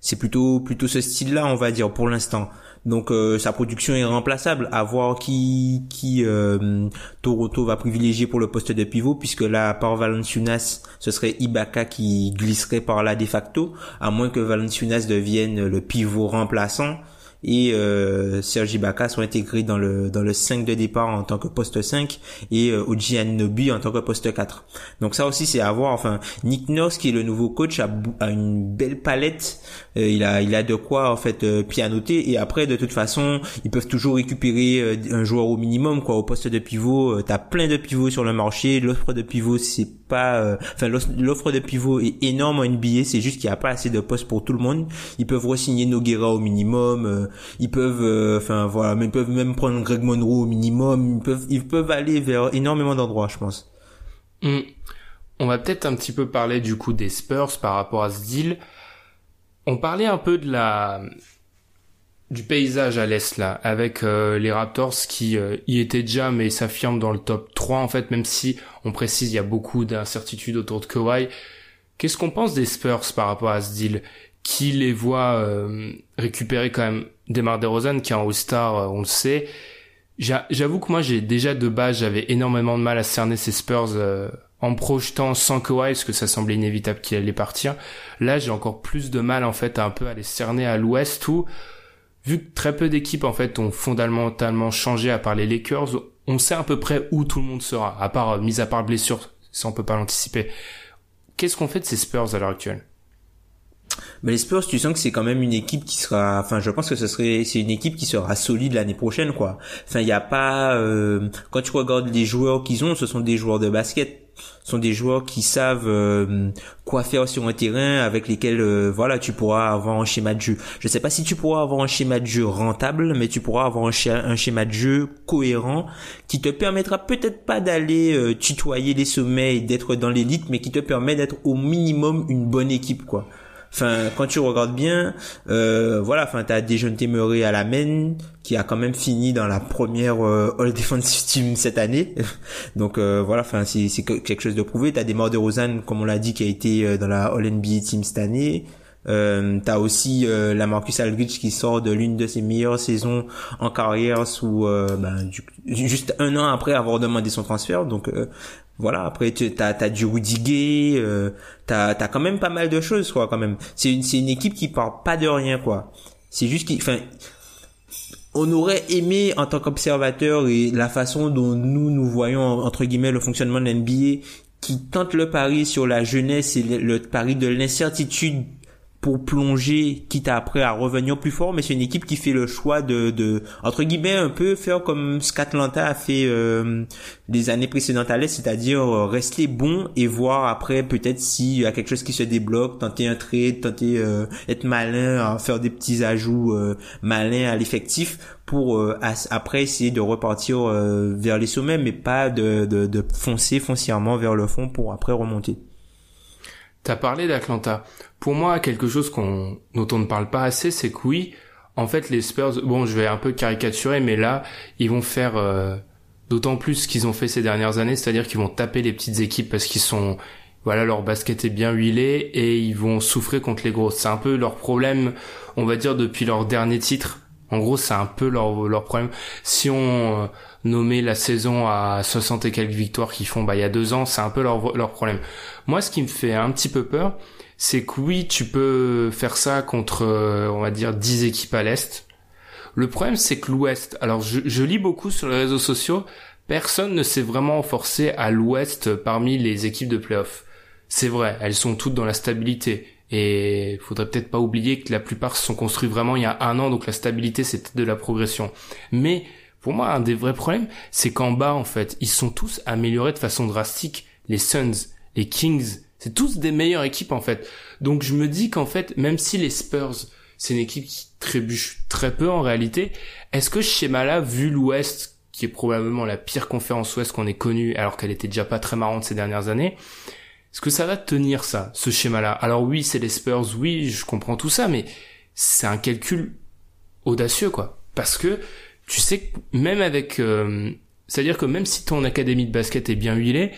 C'est plutôt plutôt ce style-là, on va dire, pour l'instant. Donc euh, sa production est remplaçable. À voir qui qui euh, Toronto va privilégier pour le poste de pivot, puisque là, par Valanciunas, ce serait Ibaka qui glisserait par là de facto, à moins que Valanciunas devienne le pivot remplaçant et euh, Sergi Ibaka sont intégrés dans le dans le 5 de départ en tant que poste 5 et euh, Oji en tant que poste 4. Donc ça aussi c'est à voir. Enfin, Nick Nurse qui est le nouveau coach a, une belle palette. Euh, il a il a de quoi en fait euh, pianoter et après de toute façon ils peuvent toujours récupérer euh, un joueur au minimum quoi au poste de pivot. T'as plein de pivots sur le marché. L'offre de pivot c'est pas enfin l'offre de pivot est énorme en NBA. C'est juste qu'il n'y a pas assez de postes pour tout le monde. Ils peuvent re-signer Noguera au minimum ils peuvent euh, enfin voilà mais peuvent même prendre Greg Monroe au minimum. Ils peuvent ils peuvent aller vers énormément d'endroits je pense. Hmm. on va peut-être un petit peu parler du coup des Spurs par rapport à ce deal. On parlait un peu de la du paysage à l'est là avec euh, les Raptors qui euh, y étaient déjà mais s'affirment dans le top 3 en fait même si on précise il y a beaucoup d'incertitudes autour de Kawhi. Qu'est-ce qu'on pense des Spurs par rapport à ce deal? Qui les voit euh, récupérer quand même Demar DeRozan qui est un All-Star, euh, on le sait. J'avoue que moi j'ai déjà de base j'avais énormément de mal à cerner ces Spurs euh, en projetant sans Kawhi parce que ça semblait inévitable qu'il allait partir. Là j'ai encore plus de mal en fait à un peu à les cerner à l'Ouest où vu que très peu d'équipes en fait ont fondamentalement changé à part les Lakers, on sait à peu près où tout le monde sera à part mis à part blessure, ça on peut pas l'anticiper. Qu'est-ce qu'on fait de ces Spurs à l'heure actuelle? Mais les Spurs, tu sens que c'est quand même une équipe qui sera, enfin, je pense que ce serait, c'est une équipe qui sera solide l'année prochaine, quoi. Enfin, il y a pas, euh, quand tu regardes les joueurs qu'ils ont, ce sont des joueurs de basket, ce sont des joueurs qui savent euh, quoi faire sur un terrain avec lesquels, euh, voilà, tu pourras avoir un schéma de jeu. Je sais pas si tu pourras avoir un schéma de jeu rentable, mais tu pourras avoir un, un schéma de jeu cohérent qui te permettra peut-être pas d'aller tutoyer les sommets et d'être dans l'élite, mais qui te permet d'être au minimum une bonne équipe, quoi. Enfin, quand tu regardes bien, euh, voilà, enfin, t'as Dejounte Temeray à la main qui a quand même fini dans la première euh, All Defensive *laughs* Team cette année. Donc euh, voilà, enfin, c'est quelque chose de prouvé. T'as des morts de Rosanne, comme on l'a dit, qui a été euh, dans la All NBA Team cette année. Euh, t'as aussi euh, la Marcus Aldridge qui sort de l'une de ses meilleures saisons en carrière sous ben, juste un an après avoir demandé son transfert donc voilà après tu as t'as du Rudy Gay euh, t'as t'as quand même pas mal de choses quoi quand même. C'est une c'est une équipe qui part pas de rien quoi. C'est juste qui enfin on aurait aimé en tant qu'observateur et la façon dont nous nous voyons entre guillemets le fonctionnement de l'NBA qui tente le pari sur la jeunesse et le pari de l'incertitude pour plonger, quitte après à revenir plus fort, mais c'est une équipe qui fait le choix de, de entre guillemets, un peu faire comme ce qu'Atlanta a fait euh, années précédentes à l'Est, c'est-à-dire euh, rester bon et voir après peut-être s'il y a quelque chose qui se débloque, tenter un trade, tenter euh, être malin, faire des petits ajouts euh, malins à l'effectif pour après essayer de repartir vers les sommets, mais pas de, de foncer foncièrement vers le fond pour après remonter. T'as parlé d'Atlanta. Pour moi, quelque chose qu'on, dont on ne parle pas assez, c'est que oui, en fait, les Spurs, bon, je vais un peu caricaturer, mais là, ils vont faire euh, d'autant plus ce qu'ils ont fait ces dernières années, c'est-à-dire qu'ils vont taper les petites équipes parce qu'ils sont, voilà, leur basket est bien huilé et ils vont souffrir contre les grosses. C'est un peu leur problème, on va dire, depuis leur dernier titre. En gros, c'est un peu leur, leur problème. Si on nommait la saison à 60 et quelques victoires qu'ils font bah, il y a deux ans, c'est un peu leur, leur problème. Moi, ce qui me fait un petit peu peur, c'est que oui, tu peux faire ça contre, euh, on va dire, 10 équipes à l'Est. Le problème, c'est que l'Ouest, alors je, je, lis beaucoup sur les réseaux sociaux, personne ne s'est vraiment forcé à l'Ouest parmi les équipes de playoff. C'est vrai, elles sont toutes dans la stabilité. Et faudrait peut-être pas oublier que la plupart se sont construits vraiment il y a un an, donc la stabilité c'est de la progression. Mais pour moi, un des vrais problèmes, c'est qu'en bas, en fait, ils sont tous améliorés de façon drastique. Les Suns, les Kings, c'est tous des meilleures équipes en fait. Donc je me dis qu'en fait, même si les Spurs, c'est une équipe qui trébuche très peu en réalité, est-ce que ce schéma-là, vu l'Ouest, qui est probablement la pire conférence Ouest qu'on ait connue, alors qu'elle était déjà pas très marrante ces dernières années, est-ce que ça va tenir ça, ce schéma-là? Alors oui, c'est les Spurs, oui, je comprends tout ça, mais c'est un calcul audacieux quoi. Parce que tu sais que même avec... Euh, c'est-à-dire que même si ton académie de basket est bien huilée,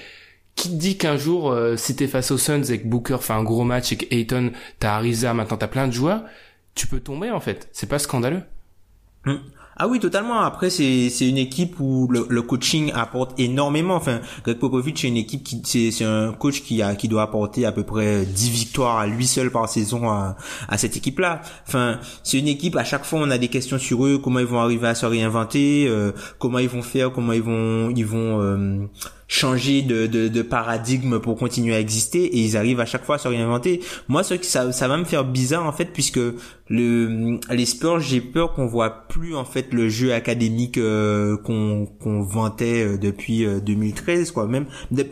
qui te dit qu'un jour, euh, si t'es face aux Suns et que Booker fait un gros match et que Ayton, t'as Ariza, maintenant t'as plein de joueurs, tu peux tomber en fait. C'est pas scandaleux. Hum. Ah oui, totalement. Après, c'est c'est une équipe où le, coaching apporte énormément. Enfin, Greg Popovich, c'est une équipe qui c'est c'est un coach qui a qui doit apporter à peu près 10 victoires à lui seul par saison à, à cette équipe-là. Enfin, c'est une équipe à chaque fois on a des questions sur eux, comment ils vont arriver à se réinventer, euh, comment ils vont faire, comment ils vont ils vont euh, changer de, de, de, paradigme pour continuer à exister et ils arrivent à chaque fois à se réinventer. Moi, ça, ça va me faire bizarre en fait puisque le les Spurs, j'ai peur qu'on voit plus en fait le jeu académique euh, qu'on qu'on vantait euh, depuis 2013 euh, quoi. Même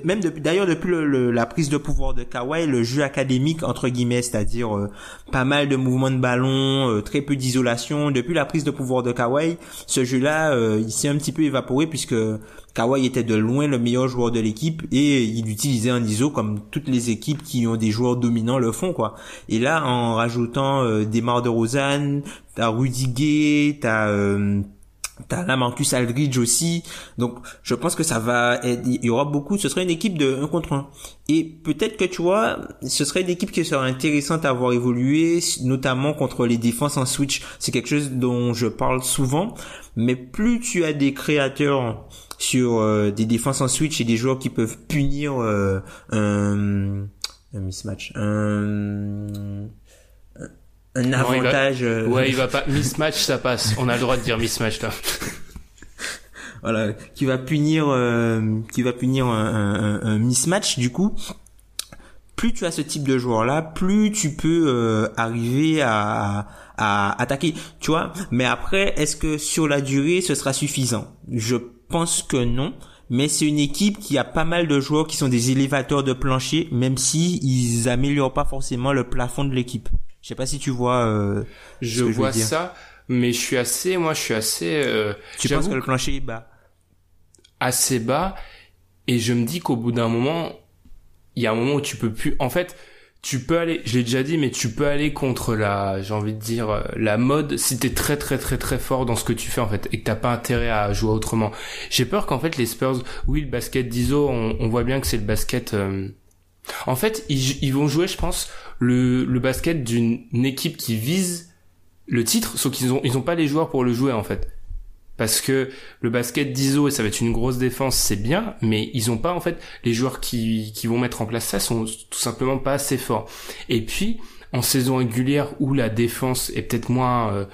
même depuis d'ailleurs depuis le, la prise de pouvoir de Kawhi, le jeu académique entre guillemets, c'est-à-dire pas mal de mouvements de ballon, très peu d'isolation. Depuis la prise de pouvoir de Kawhi, ce jeu-là, il s'est un petit peu évaporé puisque Kawhi était de loin le meilleur joueur de l'équipe et il utilisait un ISO comme toutes les équipes qui ont des joueurs dominants le font quoi. Et là en rajoutant euh, des Mar de Rosanne, t'as Rudy Gay, t'as euh, T'as Aldridge aussi. Donc, je pense que ça va il y aura beaucoup, ce serait une équipe de 1 contre 1. Et peut-être que tu vois, ce serait une équipe qui serait intéressante à avoir évolué, notamment contre les défenses en switch. C'est quelque chose dont je parle souvent. Mais plus tu as des créateurs sur euh, des défenses en switch et des joueurs qui peuvent punir euh, un, un mismatch, un, un avantage. Euh, ouais, il va *laughs* pas mismatch, ça passe. On a le droit de dire mismatch là. *laughs* voilà, qui va punir, qui va punir un, un, mismatch du coup plus tu as ce type de joueur là, plus tu peux arriver à, à, attaquer, tu vois. Mais après, est-ce que sur la durée, ce sera suffisant? Je pense que non. Mais c'est une équipe qui a pas mal de joueurs qui sont des élévateurs de plancher, même si ils améliorent pas forcément le plafond de l'équipe. Je sais pas si tu vois. Euh, je vois ça, mais je suis assez, moi, je suis assez. Euh, tu penses que le plancher est bas? Assez bas, et je me dis qu'au bout d'un moment, il y a un moment où tu peux plus. En fait, tu peux aller, je l'ai déjà dit, mais tu peux aller contre la, j'ai envie de dire, euh, la mode si t'es très très très très fort dans ce que tu fais en fait et que t'as pas intérêt à jouer autrement. J'ai peur qu'en fait les Spurs, oui, le basket d'ISO, on, voit bien que c'est le basket. Euh, en fait, ils, ils, vont jouer, je pense, le, le basket d'une équipe qui vise le titre, sauf qu'ils ont ils ont pas les joueurs pour le jouer en fait parce que le basket d'ISO et ça va être une grosse défense, c'est bien, mais ils ont pas en fait les joueurs qui, qui vont mettre en place ça sont tout simplement pas assez forts. Et puis en saison régulière où la défense est peut-être moins euh,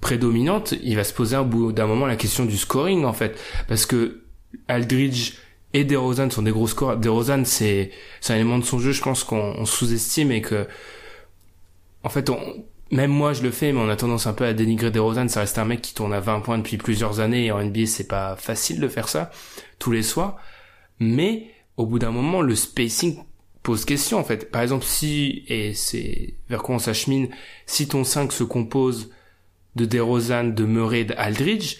prédominante, il va se poser au bout d'un moment la question du scoring en fait, parce que Aldridge et DeRozan sont des gros scores. DeRozan c'est c'est un élément de son jeu, je pense qu'on sous-estime et que en fait on même moi je le fais, mais on a tendance un peu à dénigrer DeRozan. Ça reste un mec qui tourne à 20 points depuis plusieurs années et en NBA c'est pas facile de faire ça tous les soirs. Mais au bout d'un moment, le spacing pose question en fait. Par exemple, si et c'est vers quoi on s'achemine, si ton 5 se compose de DeRozan, de Murray, d'Aldridge,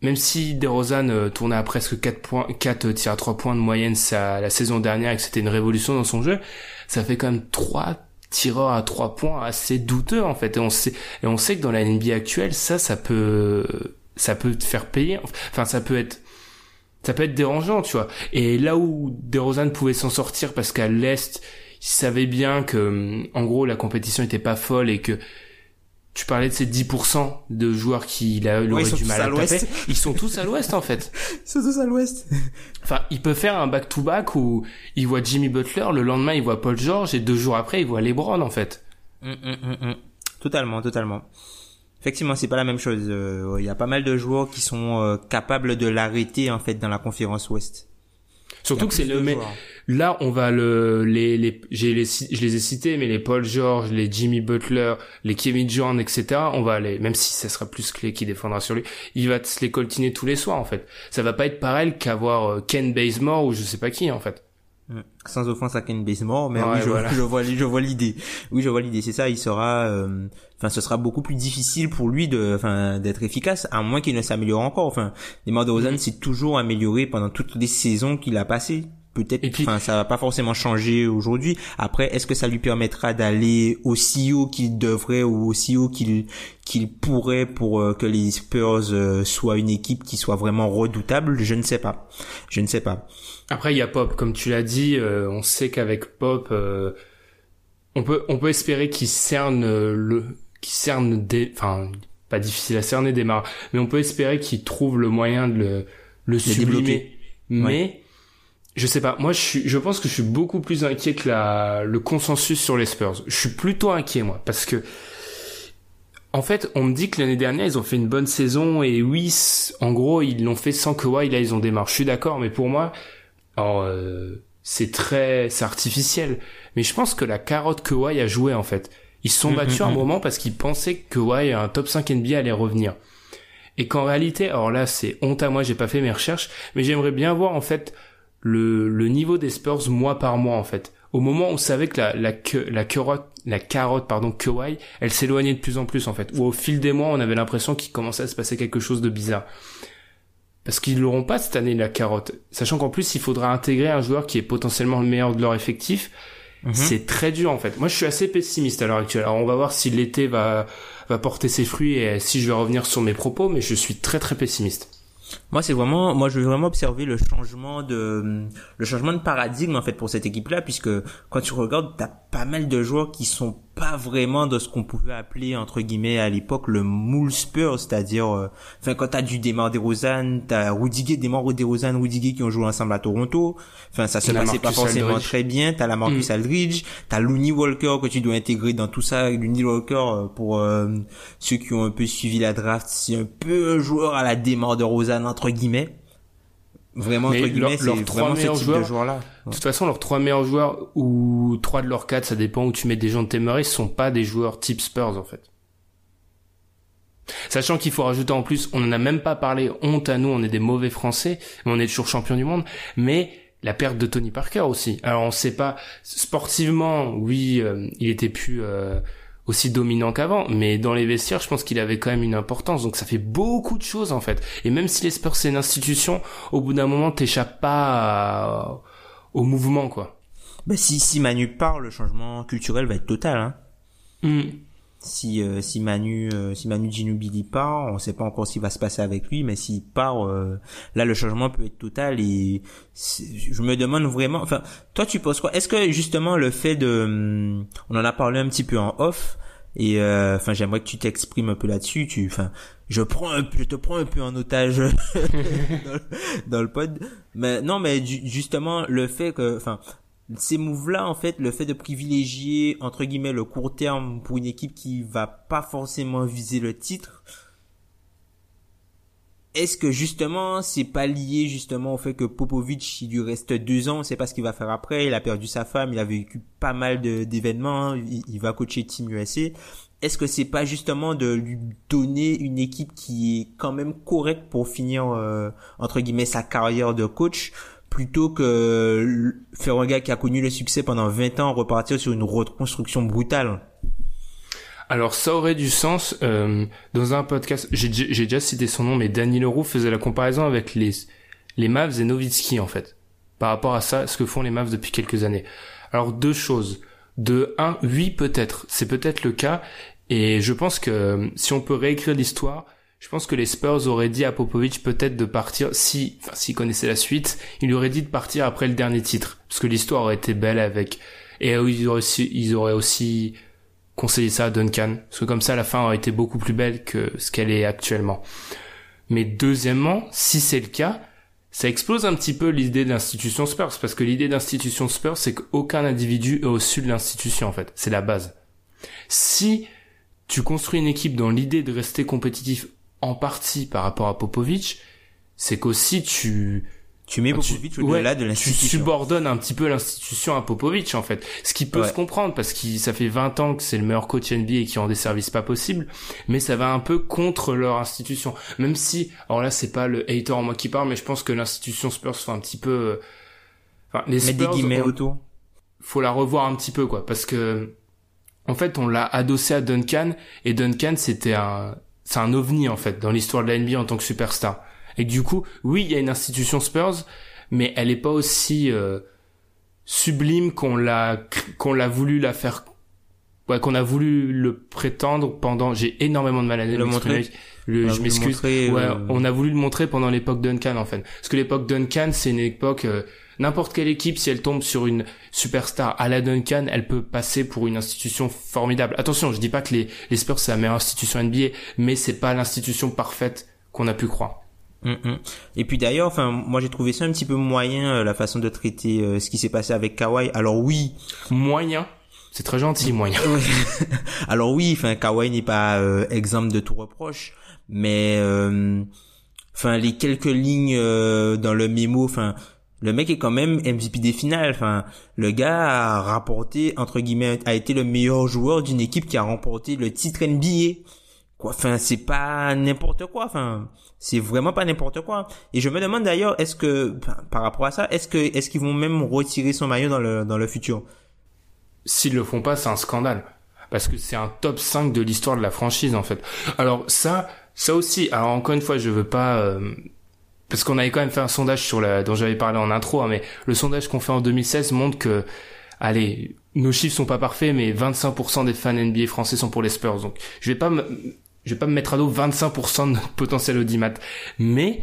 même si DeRozan euh, tournait à presque 4 points, 4 tirs à 3 points de moyenne ça, la saison dernière et que c'était une révolution dans son jeu, ça fait quand même 3 tireur à trois points assez douteux en fait. Et on sait et on sait que dans la NBA actuelle ça ça peut ça peut te faire payer. Enfin ça peut être ça peut être dérangeant tu vois. Et là où DeRozan pouvait s'en sortir parce qu'à l'est il savait bien que en gros la compétition était pas folle et que tu parlais de ces 10% de joueurs qui il a, du mal à, taper. Ils sont tous à l'ouest en fait. *laughs* Ils sont tous à l'ouest. Enfin, il peut faire un back-to-back où il voit Jimmy Butler, le lendemain il voit Paul George et deux jours après il voit LeBron en fait. Mm, mm, mm, totalement, totalement. Effectivement, c'est pas la même chose. Euh, il y a pas mal de joueurs qui sont euh, capables de l'arrêter en fait dans la conférence Ouest. Surtout que c'est le mais là on va le les les j'ai les je les ai cités mais les Paul George, les Jimmy Butler, les Kevin Durant etc. On va aller même si ça sera plus clé qui défendra sur lui, il va se les coltiner tous les soirs en fait. Ça va pas être pareil qu'avoir euh, Ken Bazemore ou je sais pas qui en fait. Sans offense à Ken Bazemore, mais oui, je, *laughs* je, vois, je vois l'idée. Oui, je vois l'idée. C'est ça. Il sera, euh, enfin, ce sera beaucoup plus difficile pour lui de, enfin, d'être efficace, à moins qu'il ne s'améliore encore. Enfin, les de Ozan mm. s'est toujours amélioré pendant toutes les saisons qu'il a passées peut-être enfin ça va pas forcément changer aujourd'hui après est-ce que ça lui permettra d'aller aussi haut qu'il devrait ou aussi haut qu'il qu'il pourrait pour euh, que les Spurs euh, soient une équipe qui soit vraiment redoutable? Je ne sais pas je ne sais pas après il y a Pop comme tu l'as dit euh, on sait qu'avec Pop on peut on peut espérer qu'il cerne le qu'il cerne des enfin pas difficile à cerner démarre, mais on peut espérer qu'il trouve le moyen de le, le sublimer. Mais je sais pas, moi je suis, je pense que je suis beaucoup plus inquiet que la, le consensus sur les Spurs. Je suis plutôt inquiet moi, parce que en fait, on me dit que l'année dernière ils ont fait une bonne saison et oui, en gros ils l'ont fait sans Kawhi, là ils ont démarré. Je suis d'accord, mais pour moi, alors euh, c'est très, c'est artificiel. Mais je pense que la carotte Kawhi a joué en fait. Ils se sont Mhm, battus un mhm. moment parce qu'ils pensaient que Kawhi, un top 5 NBA allait revenir. Et qu'en réalité, alors là c'est honte à moi, j'ai pas fait mes recherches, mais j'aimerais bien voir en fait le, le niveau des Spurs mois par mois en fait. Au moment où on savait que la, la, que- la carotte, la carotte pardon, Kawhi, elle s'éloignait de plus en plus en fait. Ou au fil des mois, on avait l'impression qu'il commençait à se passer quelque chose de bizarre. Parce qu'ils l'auront pas cette année la carotte. Sachant qu'en plus, il faudra intégrer un joueur qui est potentiellement le meilleur de leur effectif. Mhm. C'est très dur en fait. Moi, je suis assez pessimiste à l'heure actuelle. Alors, on va voir si l'été va va porter ses fruits et si je vais revenir sur mes propos, mais je suis très très pessimiste. Moi, c'est vraiment, moi, je veux vraiment observer le changement de, le changement de paradigme, en fait, pour cette équipe-là, puisque quand tu regardes, t'as pas mal de joueurs qui sont pas vraiment de ce qu'on pouvait appeler, entre guillemets, à l'époque, le moule Spurs, c'est-à-dire, euh, enfin, quand t'as du Demar DeRozan, t'as Rudy Gay, Demar DeRozan, Rudy Gay qui ont joué ensemble à Toronto, enfin, ça se passait pas forcément Aldridge. très bien, t'as la Marcus Mm. Aldridge, t'as Looney Walker que tu dois intégrer dans tout ça, Looney Walker, euh, pour euh, ceux qui ont un peu suivi la draft, c'est un peu un joueur à la Demar DeRozan, entre guillemets. Vraiment, Mais entre guillemets, leurs- trois ce meilleurs type joueurs- de joueur-là. De toute façon, leurs trois meilleurs joueurs ou trois de leurs quatre, ça dépend où tu mets des gens de Temeray, sont pas des joueurs type Spurs en fait. Sachant qu'il faut rajouter en plus, on en a même pas parlé, honte à nous, on est des mauvais Français, mais on est toujours champion du monde, mais la perte de Tony Parker aussi. Alors on sait pas, sportivement, oui, euh, il était plus euh, aussi dominant qu'avant, mais dans les vestiaires, je pense qu'il avait quand même une importance, donc ça fait beaucoup de choses en fait. Et même si les Spurs c'est une institution, au bout d'un moment, t'échappes pas à- au mouvement quoi. Bah, si, si Manu part, le changement culturel va être total, hein. Hmm. Si, euh, si Manu, euh, si Manu Ginobili part, on sait pas encore ce qui va se passer avec lui, mais s'il part, euh, là, le changement peut être total et je me demande vraiment, enfin, toi, tu penses quoi? Est-ce que, justement, le fait de, hum, on en a parlé un petit peu en off, et, euh, enfin, j'aimerais que tu t'exprimes un peu là-dessus, tu, enfin, je prends un, je te prends un peu en otage *laughs* dans, le- dans le pod, mais non, mais ju- justement, le fait que, enfin, ces moves-là, en fait, le fait de privilégier, entre guillemets, le court terme pour une équipe qui va pas forcément viser le titre, est-ce que justement, c'est pas lié justement au fait que Popovic, il lui reste deux ans, on sait pas ce qu'il va faire après, il a perdu sa femme, il a vécu pas mal d'événements, il, il va coacher Team USA. Est-ce que c'est pas justement de lui donner une équipe qui est quand même correcte pour finir, euh, entre guillemets, sa carrière de coach? Plutôt que l- faire un gars qui a connu le succès pendant 20 ans repartir sur une reconstruction brutale. Alors ça aurait du sens euh, dans un podcast. J'ai déjà cité son nom, mais Danny Leroux faisait la comparaison avec les les Mavs et Nowitzki en fait, par rapport à ça, ce que font les Mavs depuis quelques années. Alors deux choses. De un, oui peut-être, c'est peut-être le cas, et je pense que euh, si on peut réécrire l'histoire, je pense que les Spurs auraient dit à Popovic peut-être de partir si, enfin s'il connaissait la suite, il lui aurait dit de partir après le dernier titre, parce que l'histoire aurait été belle avec, et ils auraient aussi, ils auraient aussi conseiller ça à Duncan, parce que comme ça la fin aurait été beaucoup plus belle que ce qu'elle est actuellement. Mais deuxièmement, si c'est le cas, ça explose un petit peu l'idée d'institution Spurs, parce que l'idée d'institution Spurs, c'est qu'aucun individu est au-dessus de l'institution en fait, c'est la base. Si tu construis une équipe dans l'idée de rester compétitif en partie par rapport à Popovic, c'est qu'aussi tu Tu mets tu- Popovic au-delà ouais, de Tu l'institution. subordonnes un petit peu l'institution à Popovic en fait. Ce qui peut Ouais. se comprendre parce que ça fait 20 ans que c'est le meilleur coach NBA et qui rend des services pas possibles, mais ça va un peu contre leur institution. Même si, alors là c'est pas le hater en moi qui parle, mais je pense que l'institution Spurs fait un petit peu... euh, Enfin, les Mettre des Spurs, guillemets on- autour. faut la revoir un petit peu quoi parce que en fait on l'a adossé à Duncan et Duncan c'était un c'est un ovni en fait dans l'histoire de la NBA en tant que superstar. Et du coup oui il y a une institution Spurs mais elle est pas aussi euh, sublime qu'on l'a qu'on l'a voulu la faire ouais qu'on a voulu le prétendre pendant j'ai énormément de mal à Le montrer. Le- je m'excuse. ouais euh, on a voulu le montrer pendant l'époque Duncan en fait. Parce que l'époque Duncan c'est une époque euh, N'importe quelle équipe, si elle tombe sur une superstar à la Duncan, elle peut passer pour une institution formidable. Attention, je dis pas que les, les Spurs c'est la meilleure institution NBA, mais c'est pas l'institution parfaite qu'on a pu croire. Mm, mm. Et puis d'ailleurs, enfin, moi j'ai trouvé ça un petit peu moyen euh, la façon de traiter euh, ce qui s'est passé avec Kawhi. Alors oui, Moyen, c'est très gentil, moyen. *laughs* alors oui, enfin Kawhi n'est pas euh, exemple de tout reproche, mais euh, enfin les quelques lignes dans le mémo, enfin le mec est quand même MVP des finales. Enfin, le gars a rapporté entre guillemets a été le meilleur joueur d'une équipe qui a remporté le titre NBA. Quoi, enfin c'est pas n'importe quoi. Enfin, c'est vraiment pas n'importe quoi. Et je me demande d'ailleurs, est-ce que par rapport à ça, est-ce que est-ce qu'ils vont même retirer son maillot dans le dans le futur? S'ils le font pas, c'est un scandale. Parce que c'est un top 5 de l'histoire de la franchise, en fait. Alors, ça, ça aussi, alors encore une fois, je veux pas, euh, parce qu'on avait quand même fait un sondage sur la, dont j'avais parlé en intro, hein, mais le sondage qu'on fait en 2016 montre que, allez, nos chiffres sont pas parfaits, mais 25% des fans NBA français sont pour les Spurs. Donc, je vais pas me, je vais pas me mettre à dos 25% de potentiel audimat. Mais,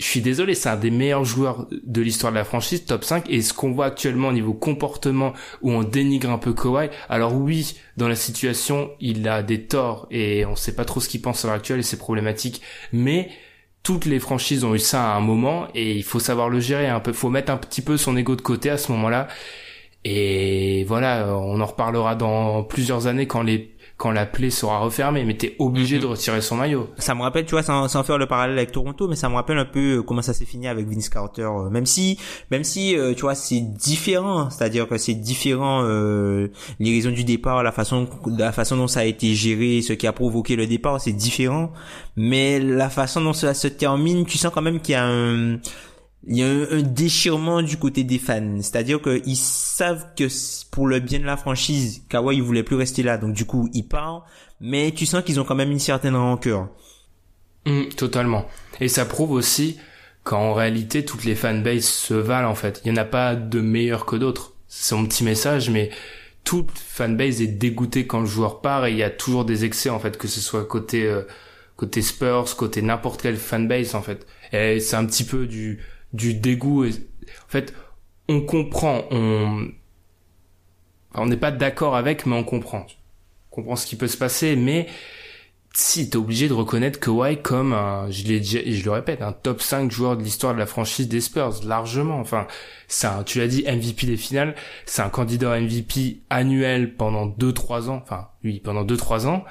je suis désolé, c'est un des meilleurs joueurs de l'histoire de la franchise, top 5, et ce qu'on voit actuellement au niveau comportement, où on dénigre un peu Kawhi, alors oui, dans la situation, il a des torts, et on sait pas trop ce qu'il pense à l'heure actuelle, et c'est problématique, mais toutes les franchises ont eu ça à un moment, et il faut savoir le gérer un peu, faut mettre un petit peu son ego de côté à ce moment-là, et voilà, on en reparlera dans plusieurs années quand les quand la plaie sera refermée, mais t'es obligé Mhm. de retirer son maillot. Ça me rappelle, tu vois, sans, sans faire le parallèle avec Toronto, mais ça me rappelle un peu euh, comment ça s'est fini avec Vince Carter. euh, Même si, même si, euh, tu vois, c'est différent. C'est-à-dire que c'est différent euh, les raisons du départ, la façon, la façon dont ça a été géré, ce qui a provoqué le départ, c'est différent. Mais la façon dont ça se termine, tu sens quand même qu'il y a un il y a un, un déchirement du côté des fans. C'est-à-dire qu'ils savent que pour le bien de la franchise, Kawhi voulait plus rester là, donc du coup il part. Mais tu sens qu'ils ont quand même une certaine rancœur. Mm, totalement. Et ça prouve aussi qu'en réalité, toutes les fanbases se valent en fait. Il n'y en a pas de meilleurs que d'autres. C'est mon petit message, mais toute fanbase est dégoûtée quand le joueur part et il y a toujours des excès en fait, que ce soit côté euh, côté Spurs, côté n'importe quelle fanbase en fait. Et c'est un petit peu du du dégoût. En fait, on comprend, on on n'est pas d'accord avec, mais on comprend. On comprend ce qui peut se passer, mais si t'es obligé de reconnaître Kawhi comme un, je l'ai je le répète, un top 5 joueur de l'histoire de la franchise des Spurs, largement. Enfin, un, tu l'as dit, MVP des finales, c'est un candidat MVP annuel pendant 2-3 ans, enfin, lui, pendant 2-3 ans.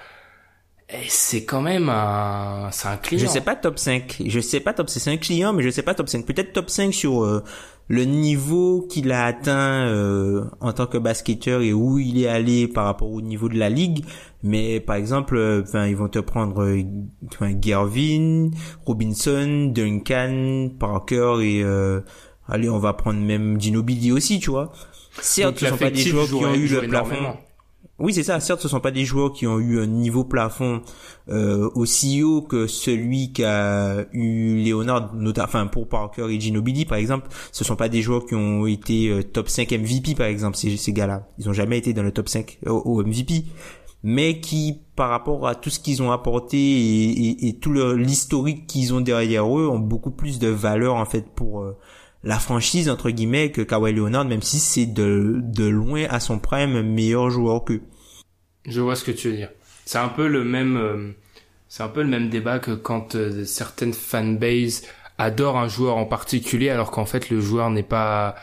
Et c'est quand même un, c'est un client. Je sais pas top 5. Je sais pas top 5. C'est un client, mais je sais pas top 5. Peut-être top 5 sur euh, le niveau qu'il a atteint euh, en tant que basketteur et où il est allé par rapport au niveau de la ligue. Mais par exemple, euh, enfin, ils vont te prendre euh, enfin, Gervin, Robinson, Duncan, Parker et euh, allez, on va prendre même Ginobili aussi, tu vois. Certes, Donc ce sont pas des joueurs qui ont eu le plafond. énormément. Oui, c'est ça. Certes, ce sont pas des joueurs qui ont eu un niveau plafond euh, aussi haut que celui qu'a eu Leonard, enfin pour Parker et Ginobili par exemple. Ce sont pas des joueurs qui ont été euh, top 5 MVP par exemple. Ces, ces gars-là, ils ont jamais été dans le top 5 au, au MVP, mais qui par rapport à tout ce qu'ils ont apporté et, et- tout l'historique qu'ils ont derrière eux ont beaucoup plus de valeur en fait pour euh, la franchise entre guillemets que Kawhi Leonard, même si c'est de, de loin à son prime meilleur joueur qu'eux. Je vois ce que tu veux dire. C'est un peu le même, euh, c'est un peu le même débat que quand euh, certaines fanbases adorent un joueur en particulier alors qu'en fait le joueur n'est pas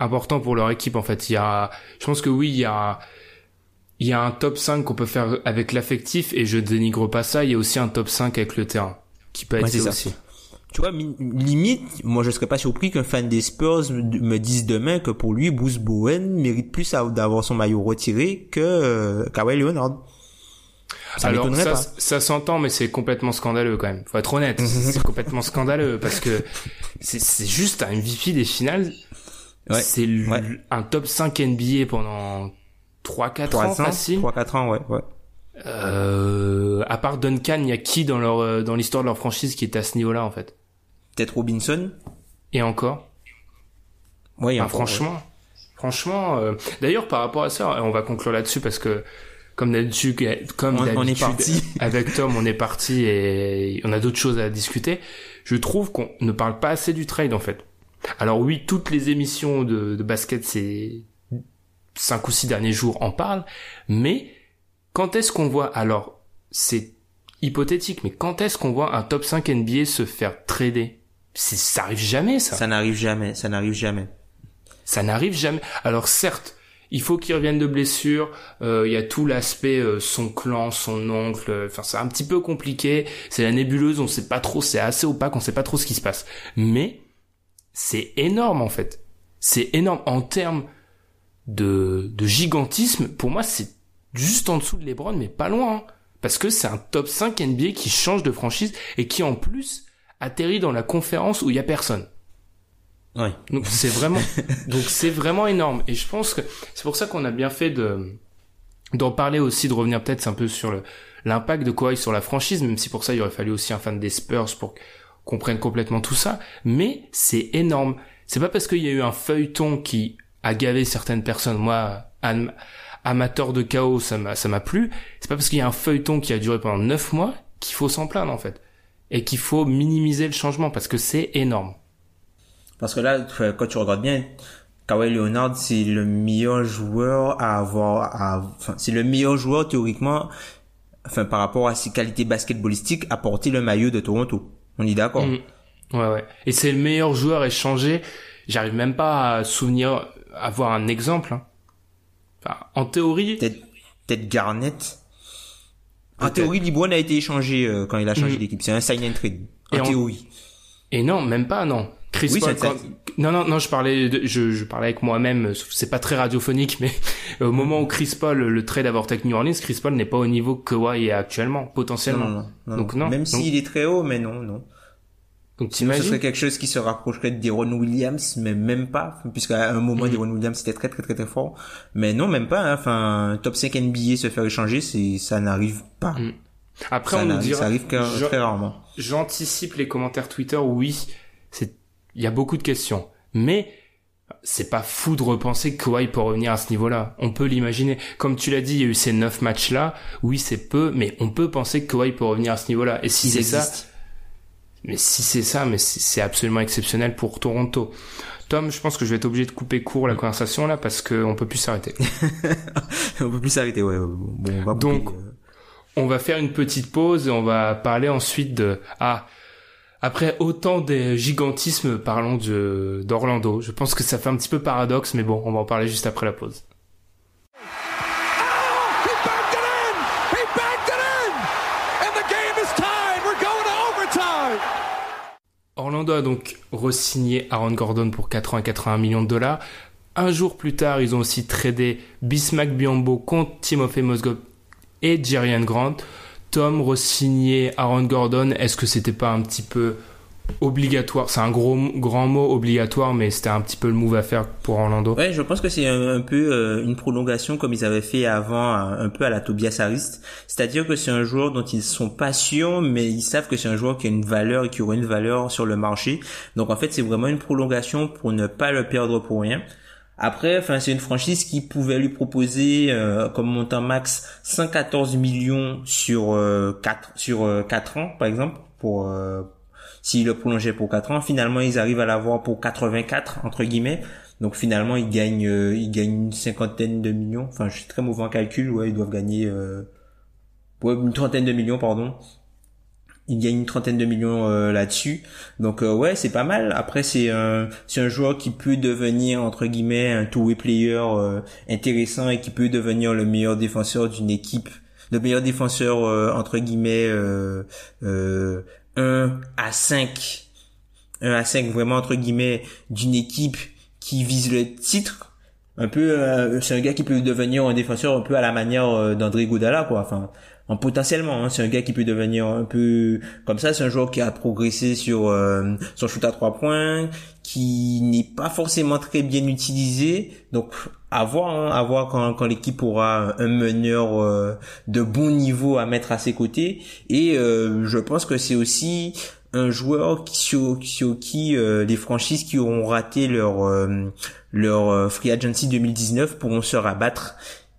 important pour leur équipe. En fait, il y a, je pense que oui, il y a, il y a un top 5 qu'on peut faire avec l'affectif et je dénigre pas ça. Il y a aussi un top 5 avec le terrain qui peut être Ouais, ça. Tu vois, mi- limite, moi je serais pas surpris qu'un fan des Spurs me dise demain que pour lui, Bruce Bowen mérite plus d'avoir son maillot retiré que euh, Kawhi Leonard. Ça Alors ça, pas. ça s'entend, mais c'est complètement scandaleux quand même. Faut être honnête, *laughs* c'est complètement scandaleux parce que c'est juste un MVP des finales. Ouais, C'est ouais. un top 5 NBA pendant 3-4 ans 300, facile. 3-4 ans, ouais, ouais. Euh, à part Duncan, il y a qui dans leur euh, dans l'histoire de leur franchise qui est à ce niveau-là en fait? Peut-être Robinson. Et encore Ouais, Enfin, franchement, franchement. euh, D'ailleurs, par rapport à ça, on va conclure là-dessus parce que, comme d'habitude, comme On- on est d'habitude, parti. *laughs* avec Tom, on est parti et on a d'autres choses à discuter. Je trouve qu'on ne parle pas assez du trade en fait. Alors oui, toutes les émissions de, de basket ces cinq ou six derniers jours en parlent, mais quand est-ce qu'on voit alors c'est hypothétique, mais quand est-ce qu'on voit un top 5 NBA se faire trader? Ça arrive jamais, ça. Ça n'arrive jamais, ça n'arrive jamais. Ça n'arrive jamais. Alors certes, il faut qu'il revienne de blessure. Euh, il y a tout l'aspect euh, son clan, son oncle. euh, Enfin, c'est un petit peu compliqué. C'est la nébuleuse. On sait pas trop. C'est assez opaque. On sait pas trop ce qui se passe. Mais c'est énorme en fait. C'est énorme en termes de, de gigantisme. Pour moi, c'est juste en dessous de LeBron, mais pas loin. hein. Parce que c'est un top 5 NBA qui change de franchise et qui en plus atterrit dans la conférence où il y a personne. Ouais. Donc c'est vraiment, *laughs* donc c'est vraiment énorme. Et je pense que c'est pour ça qu'on a bien fait de d'en parler aussi, de revenir peut-être un peu sur le l'impact de Kawhi sur la franchise, même si pour ça il aurait fallu aussi un fan des Spurs pour qu'on prenne complètement tout ça. Mais c'est énorme. C'est pas parce qu'il y a eu un feuilleton qui a gavé certaines personnes. Moi, am- amateur de chaos, ça m'a ça m'a plu. C'est pas parce qu'il y a un feuilleton qui a duré pendant neuf mois qu'il faut s'en plaindre en fait, et qu'il faut minimiser le changement parce que c'est énorme. Parce que là, quand tu regardes bien, Kawhi Leonard, c'est le meilleur joueur à avoir, à, enfin, c'est le meilleur joueur théoriquement, enfin, par rapport à ses qualités basketballistiques, à porter le maillot de Toronto. On est d'accord? Mm. Ouais, ouais. Et c'est le meilleur joueur échangé. J'arrive même pas à souvenir, avoir un exemple. hein. Enfin, en théorie, Peut-être, peut-être Garnett? En théorie, LeBron a été échangé euh, quand il a changé Mm. d'équipe. C'est un sign and trade. En Et en- théorie. et non, même pas, non. Chris Oui, Paul, quand- non, non, non, je parlais, de- je, je parlais avec moi-même. C'est pas très radiophonique, *laughs* mais au moment où Chris Paul, le trade avoir avec New Orleans, Chris Paul n'est pas au niveau que Kawhi est actuellement, potentiellement. non, non, non, Donc non. Même Donc- s'il est très haut, mais non, non. Donc Sinon, ce serait quelque chose qui se rapprocherait de Deron Williams, mais même pas, puisqu'à un moment. Deron Williams était très, très, très, très fort. Mais non, même pas, hein. enfin, top 5 NBA se faire échanger, c'est, ça n'arrive pas. Mhm. Après, Ça, on nous dira. ça arrive Je- très rarement. J'anticipe les commentaires Twitter, oui, c'est, il y a beaucoup de questions. Mais, c'est pas fou de repenser que Kawhi peut revenir à ce niveau-là. On peut l'imaginer. Comme tu l'as dit, il y a eu ces neuf matchs-là. Oui, c'est peu, mais on peut penser que Kawhi peut revenir à ce niveau-là. Et si c'est ça. Mais si c'est ça, mais c'est absolument exceptionnel pour Toronto. Tom, je pense que je vais être obligé de couper court la conversation là parce qu'on peut plus s'arrêter. *laughs* on peut plus s'arrêter, ouais. Bon, on va Donc, couper, euh. On va faire une petite pause et on va parler ensuite de ah après autant de gigantisme parlons de d'Orlando. Je pense que ça fait un petit peu paradoxe mais bon, on va en parler juste après la pause. Orlando a donc re-signé Aaron Gordon pour 4 ans et 81 millions de dollars. Un jour plus tard, ils ont aussi tradé Bismack Biombo contre Timofey Mozgov et Jerian Grant. Tom re-signé Aaron Gordon. Est-ce que c'était pas un petit peu obligatoire C'est un gros grand mot obligatoire, mais c'était un petit peu le move à faire pour Orlando. Ouais, je pense que c'est un, peu euh, une prolongation comme ils avaient fait avant, un, un peu à la Tobias. C'est-à-dire que c'est un joueur dont ils sont pas sûrs, mais ils savent que c'est un joueur qui a une valeur et qui aura une valeur sur le marché. Donc en fait, c'est vraiment une prolongation pour ne pas le perdre pour rien. Après, enfin, c'est une franchise qui pouvait lui proposer euh, comme montant max 114 millions sur euh, 4 sur euh, 4 ans par exemple pour euh, s'il le prolongeait pour 4 ans. Finalement, ils arrivent à l'avoir pour 84 entre guillemets. Donc finalement, ils gagnent euh, ils gagnent une cinquantaine de millions. Enfin, je suis très mauvais en calcul, ouais, ils doivent gagner euh, ouais, une trentaine de millions pardon. Il gagne une trentaine de millions euh, là-dessus. Donc ouais, c'est pas mal. Après c'est un c'est un joueur qui peut devenir entre guillemets un two-way player intéressant et qui peut devenir le meilleur défenseur d'une équipe, le meilleur défenseur euh, entre guillemets 1 à 5 1 à 5 vraiment entre guillemets d'une équipe qui vise le titre. Un peu euh, c'est un gars qui peut devenir un défenseur un peu à la manière euh, d'André Godala quoi. Enfin en potentiellement hein. c'est un gars qui peut devenir un peu comme ça c'est un joueur qui a progressé sur euh, son shoot à trois points qui n'est pas forcément très bien utilisé donc à voir hein, à voir quand, quand l'équipe aura un meneur euh, de bon niveau à mettre à ses côtés et euh, je pense que c'est aussi un joueur qui, sur, sur qui euh, les franchises qui auront raté leur leur free agency 2019 pourront se rabattre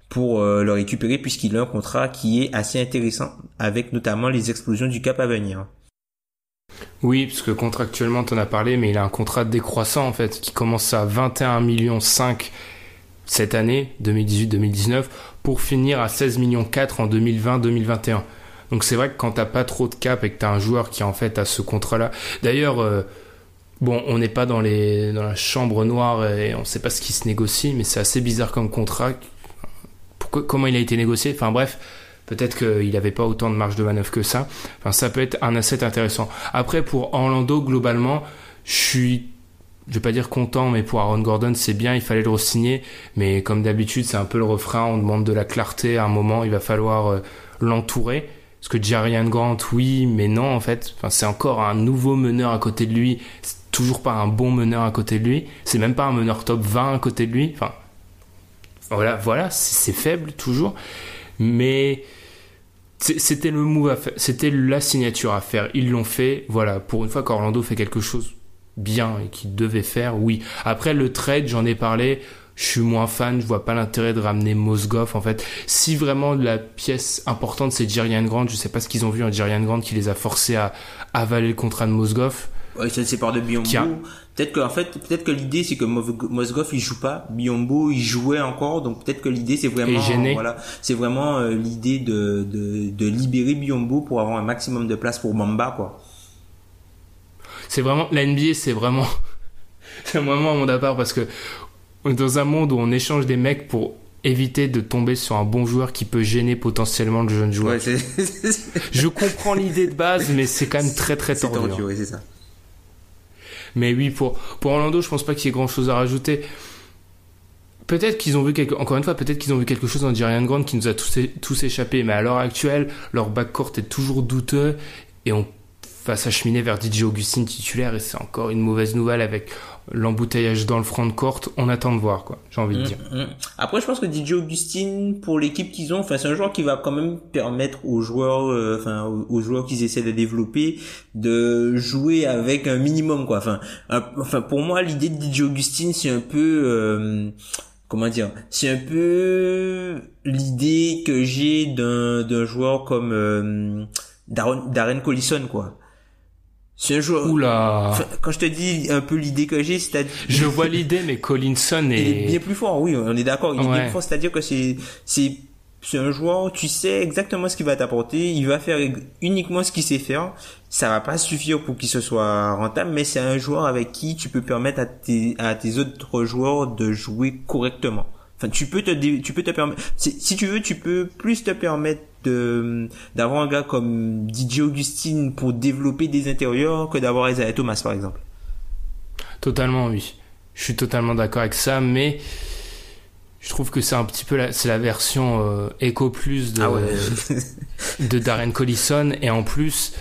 pour le récupérer puisqu'il a un contrat qui est assez intéressant avec notamment les explosions du cap à venir. Oui, parce que contractuellement, tu en as parlé, mais il a un contrat décroissant en fait, qui commence à 21 millions 5 cette année, 2018-2019, pour finir à 16 millions 4 en 2020-2021. Donc c'est vrai que quand t'as pas trop de cap et que t'as un joueur qui en fait a ce contrat-là. D'ailleurs, euh, bon, on n'est pas dans les dans la chambre noire et on sait pas ce qui se négocie, mais c'est assez bizarre comme contrat. Comment il a été négocié? Enfin bref, peut-être qu'il n'avait pas autant de marge de manœuvre que ça. Enfin, ça peut être un asset intéressant. Après, pour Orlando, globalement, je suis je vais pas dire content, mais pour Aaron Gordon, c'est bien, il fallait le re-signer. Mais comme d'habitude, c'est un peu le refrain, on demande de la clarté à un moment, il va falloir euh, l'entourer. Parce que Jarian Grant, oui, mais non, en fait. Enfin, c'est encore un nouveau meneur à côté de lui. C'est toujours pas un bon meneur à côté de lui. C'est même pas un meneur top 20 à côté de lui. Enfin, voilà, voilà, c'est faible toujours. Mais c'était le move à faire. C'était la signature à faire. Ils l'ont fait. Voilà, pour une fois qu'Orlando fait quelque chose bien et qu'il devait faire, oui. Après, le trade, j'en ai parlé je suis moins fan, je vois pas l'intérêt de ramener Mosgoff en fait. Si vraiment la pièce importante c'est Jerian Grant, je sais pas ce qu'ils ont vu en Jerian Grant qui les a forcés à avaler le contrat de Mosgoff. Ouais, ça c'est par de Biombo. Peut-être que en fait, peut-être que l'idée c'est que Mosgoff il joue pas, Biombo il jouait encore, donc peut-être que l'idée c'est vraiment voilà, c'est vraiment euh, l'idée de, de, de libérer Biombo pour avoir un maximum de place pour Mamba quoi. C'est vraiment la NBA, c'est vraiment *laughs* c'est vraiment un monde à part parce que on est dans un monde où on échange des mecs pour éviter de tomber sur un bon joueur qui peut gêner potentiellement le jeune joueur. Ouais, *laughs* je comprends l'idée de base, mais c'est quand même très très tordu. C'est ça. Mais oui, pour, Orlando, je pense pas qu'il y ait grand chose à rajouter. Peut-être qu'ils ont vu quelque, encore une fois, peut-être qu'ils ont vu quelque chose dans Jarian Grant qui nous a tous, tous échappé. Mais à l'heure actuelle, leur backcourt est toujours douteux et on va s'acheminer vers DJ Augustine titulaire et c'est encore une mauvaise nouvelle avec l'embouteillage dans le front de courte, on attend de voir quoi. J'ai envie de mm, dire. Mm. Après, je pense que DJ Augustine pour l'équipe qu'ils ont, enfin c'est un joueur qui va quand même permettre aux joueurs, euh, enfin aux, joueurs qu'ils essaient de développer, de jouer avec un minimum quoi. Enfin, enfin pour moi l'idée de DJ Augustine c'est un peu euh, comment dire, c'est un peu l'idée que j'ai d'un d'un joueur comme euh, Darren, Darren Collison quoi c'est un joueur. Oula. quand je te dis un peu l'idée que j'ai, c'est-à-dire. Je vois l'idée, mais Collinson est. Il est bien plus fort, oui, on est d'accord. Il est bien plus fort, c'est-à-dire que c'est, c'est, c'est un joueur, tu sais exactement ce qu'il va t'apporter, il va faire uniquement ce qu'il sait faire. Ça va pas suffire pour qu'il se soit rentable, mais c'est un joueur avec qui tu peux permettre à tes, à tes autres joueurs de jouer correctement. Enfin, tu peux te, tu peux te permettre, si tu veux, tu peux plus te permettre d'avoir un gars comme DJ Augustine pour développer des intérieurs que d'avoir Isaiah Thomas par exemple. Totalement oui. Je suis totalement d'accord avec ça, mais je trouve que c'est un petit peu la, c'est la version euh, Echo Plus de, ah de Darren Collison et en plus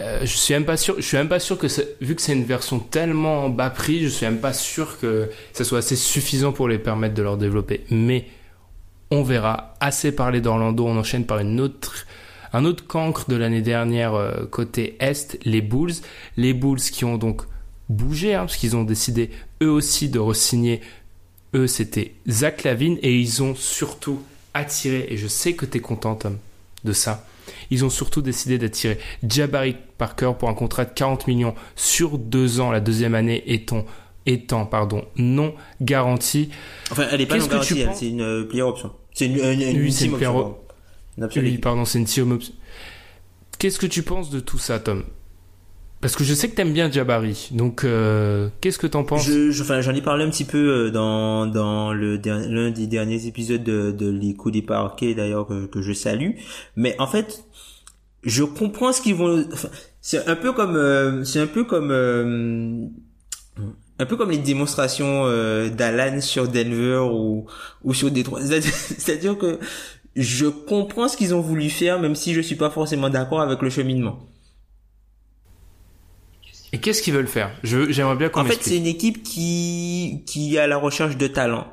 euh, je suis même pas sûr je suis même pas sûr que vu que c'est une version tellement bas prix je suis même pas sûr que ça soit assez suffisant pour les permettre de leur développer mais on verra. Assez parlé d'Orlando, on enchaîne par une autre, un autre cancre de l'année dernière euh, côté Est, les Bulls. Les Bulls qui ont donc bougé, hein, parce qu'ils ont décidé eux aussi de re-signer. Eux, c'était Zach Lavine et ils ont surtout attiré, et je sais que tu es content, Tom, de ça. Ils ont surtout décidé d'attirer Jabari Parker pour un contrat de 40 millions sur deux ans, la deuxième année étant étant pardon non garantie. Enfin, elle est pas non garantie, c'est une euh, player option. C'est une, une, une, oui, une option. Oui, pardon, c'est une team option. Qu'est-ce que tu penses de tout ça, Tom? Parce que je sais que t'aimes bien Jabari, donc euh, qu'est-ce que t'en penses? Je, enfin, J'en ai parlé un petit peu euh, dans, dans le l'un des derniers épisodes de, de Les coups des parquets, d'ailleurs, que, que, je salue. Mais en fait, je comprends ce qu'ils vont... C'est un peu comme... c'est un peu comme un peu comme les démonstrations euh, d'Alan sur Denver ou, ou sur Detroit. *laughs* C'est-à-dire que je comprends ce qu'ils ont voulu faire, même si je suis pas forcément d'accord avec le cheminement. Et qu'est-ce qu'ils veulent faire? J'aimerais bien qu'on En fait, c'est une équipe qui, qui est à la recherche de talent.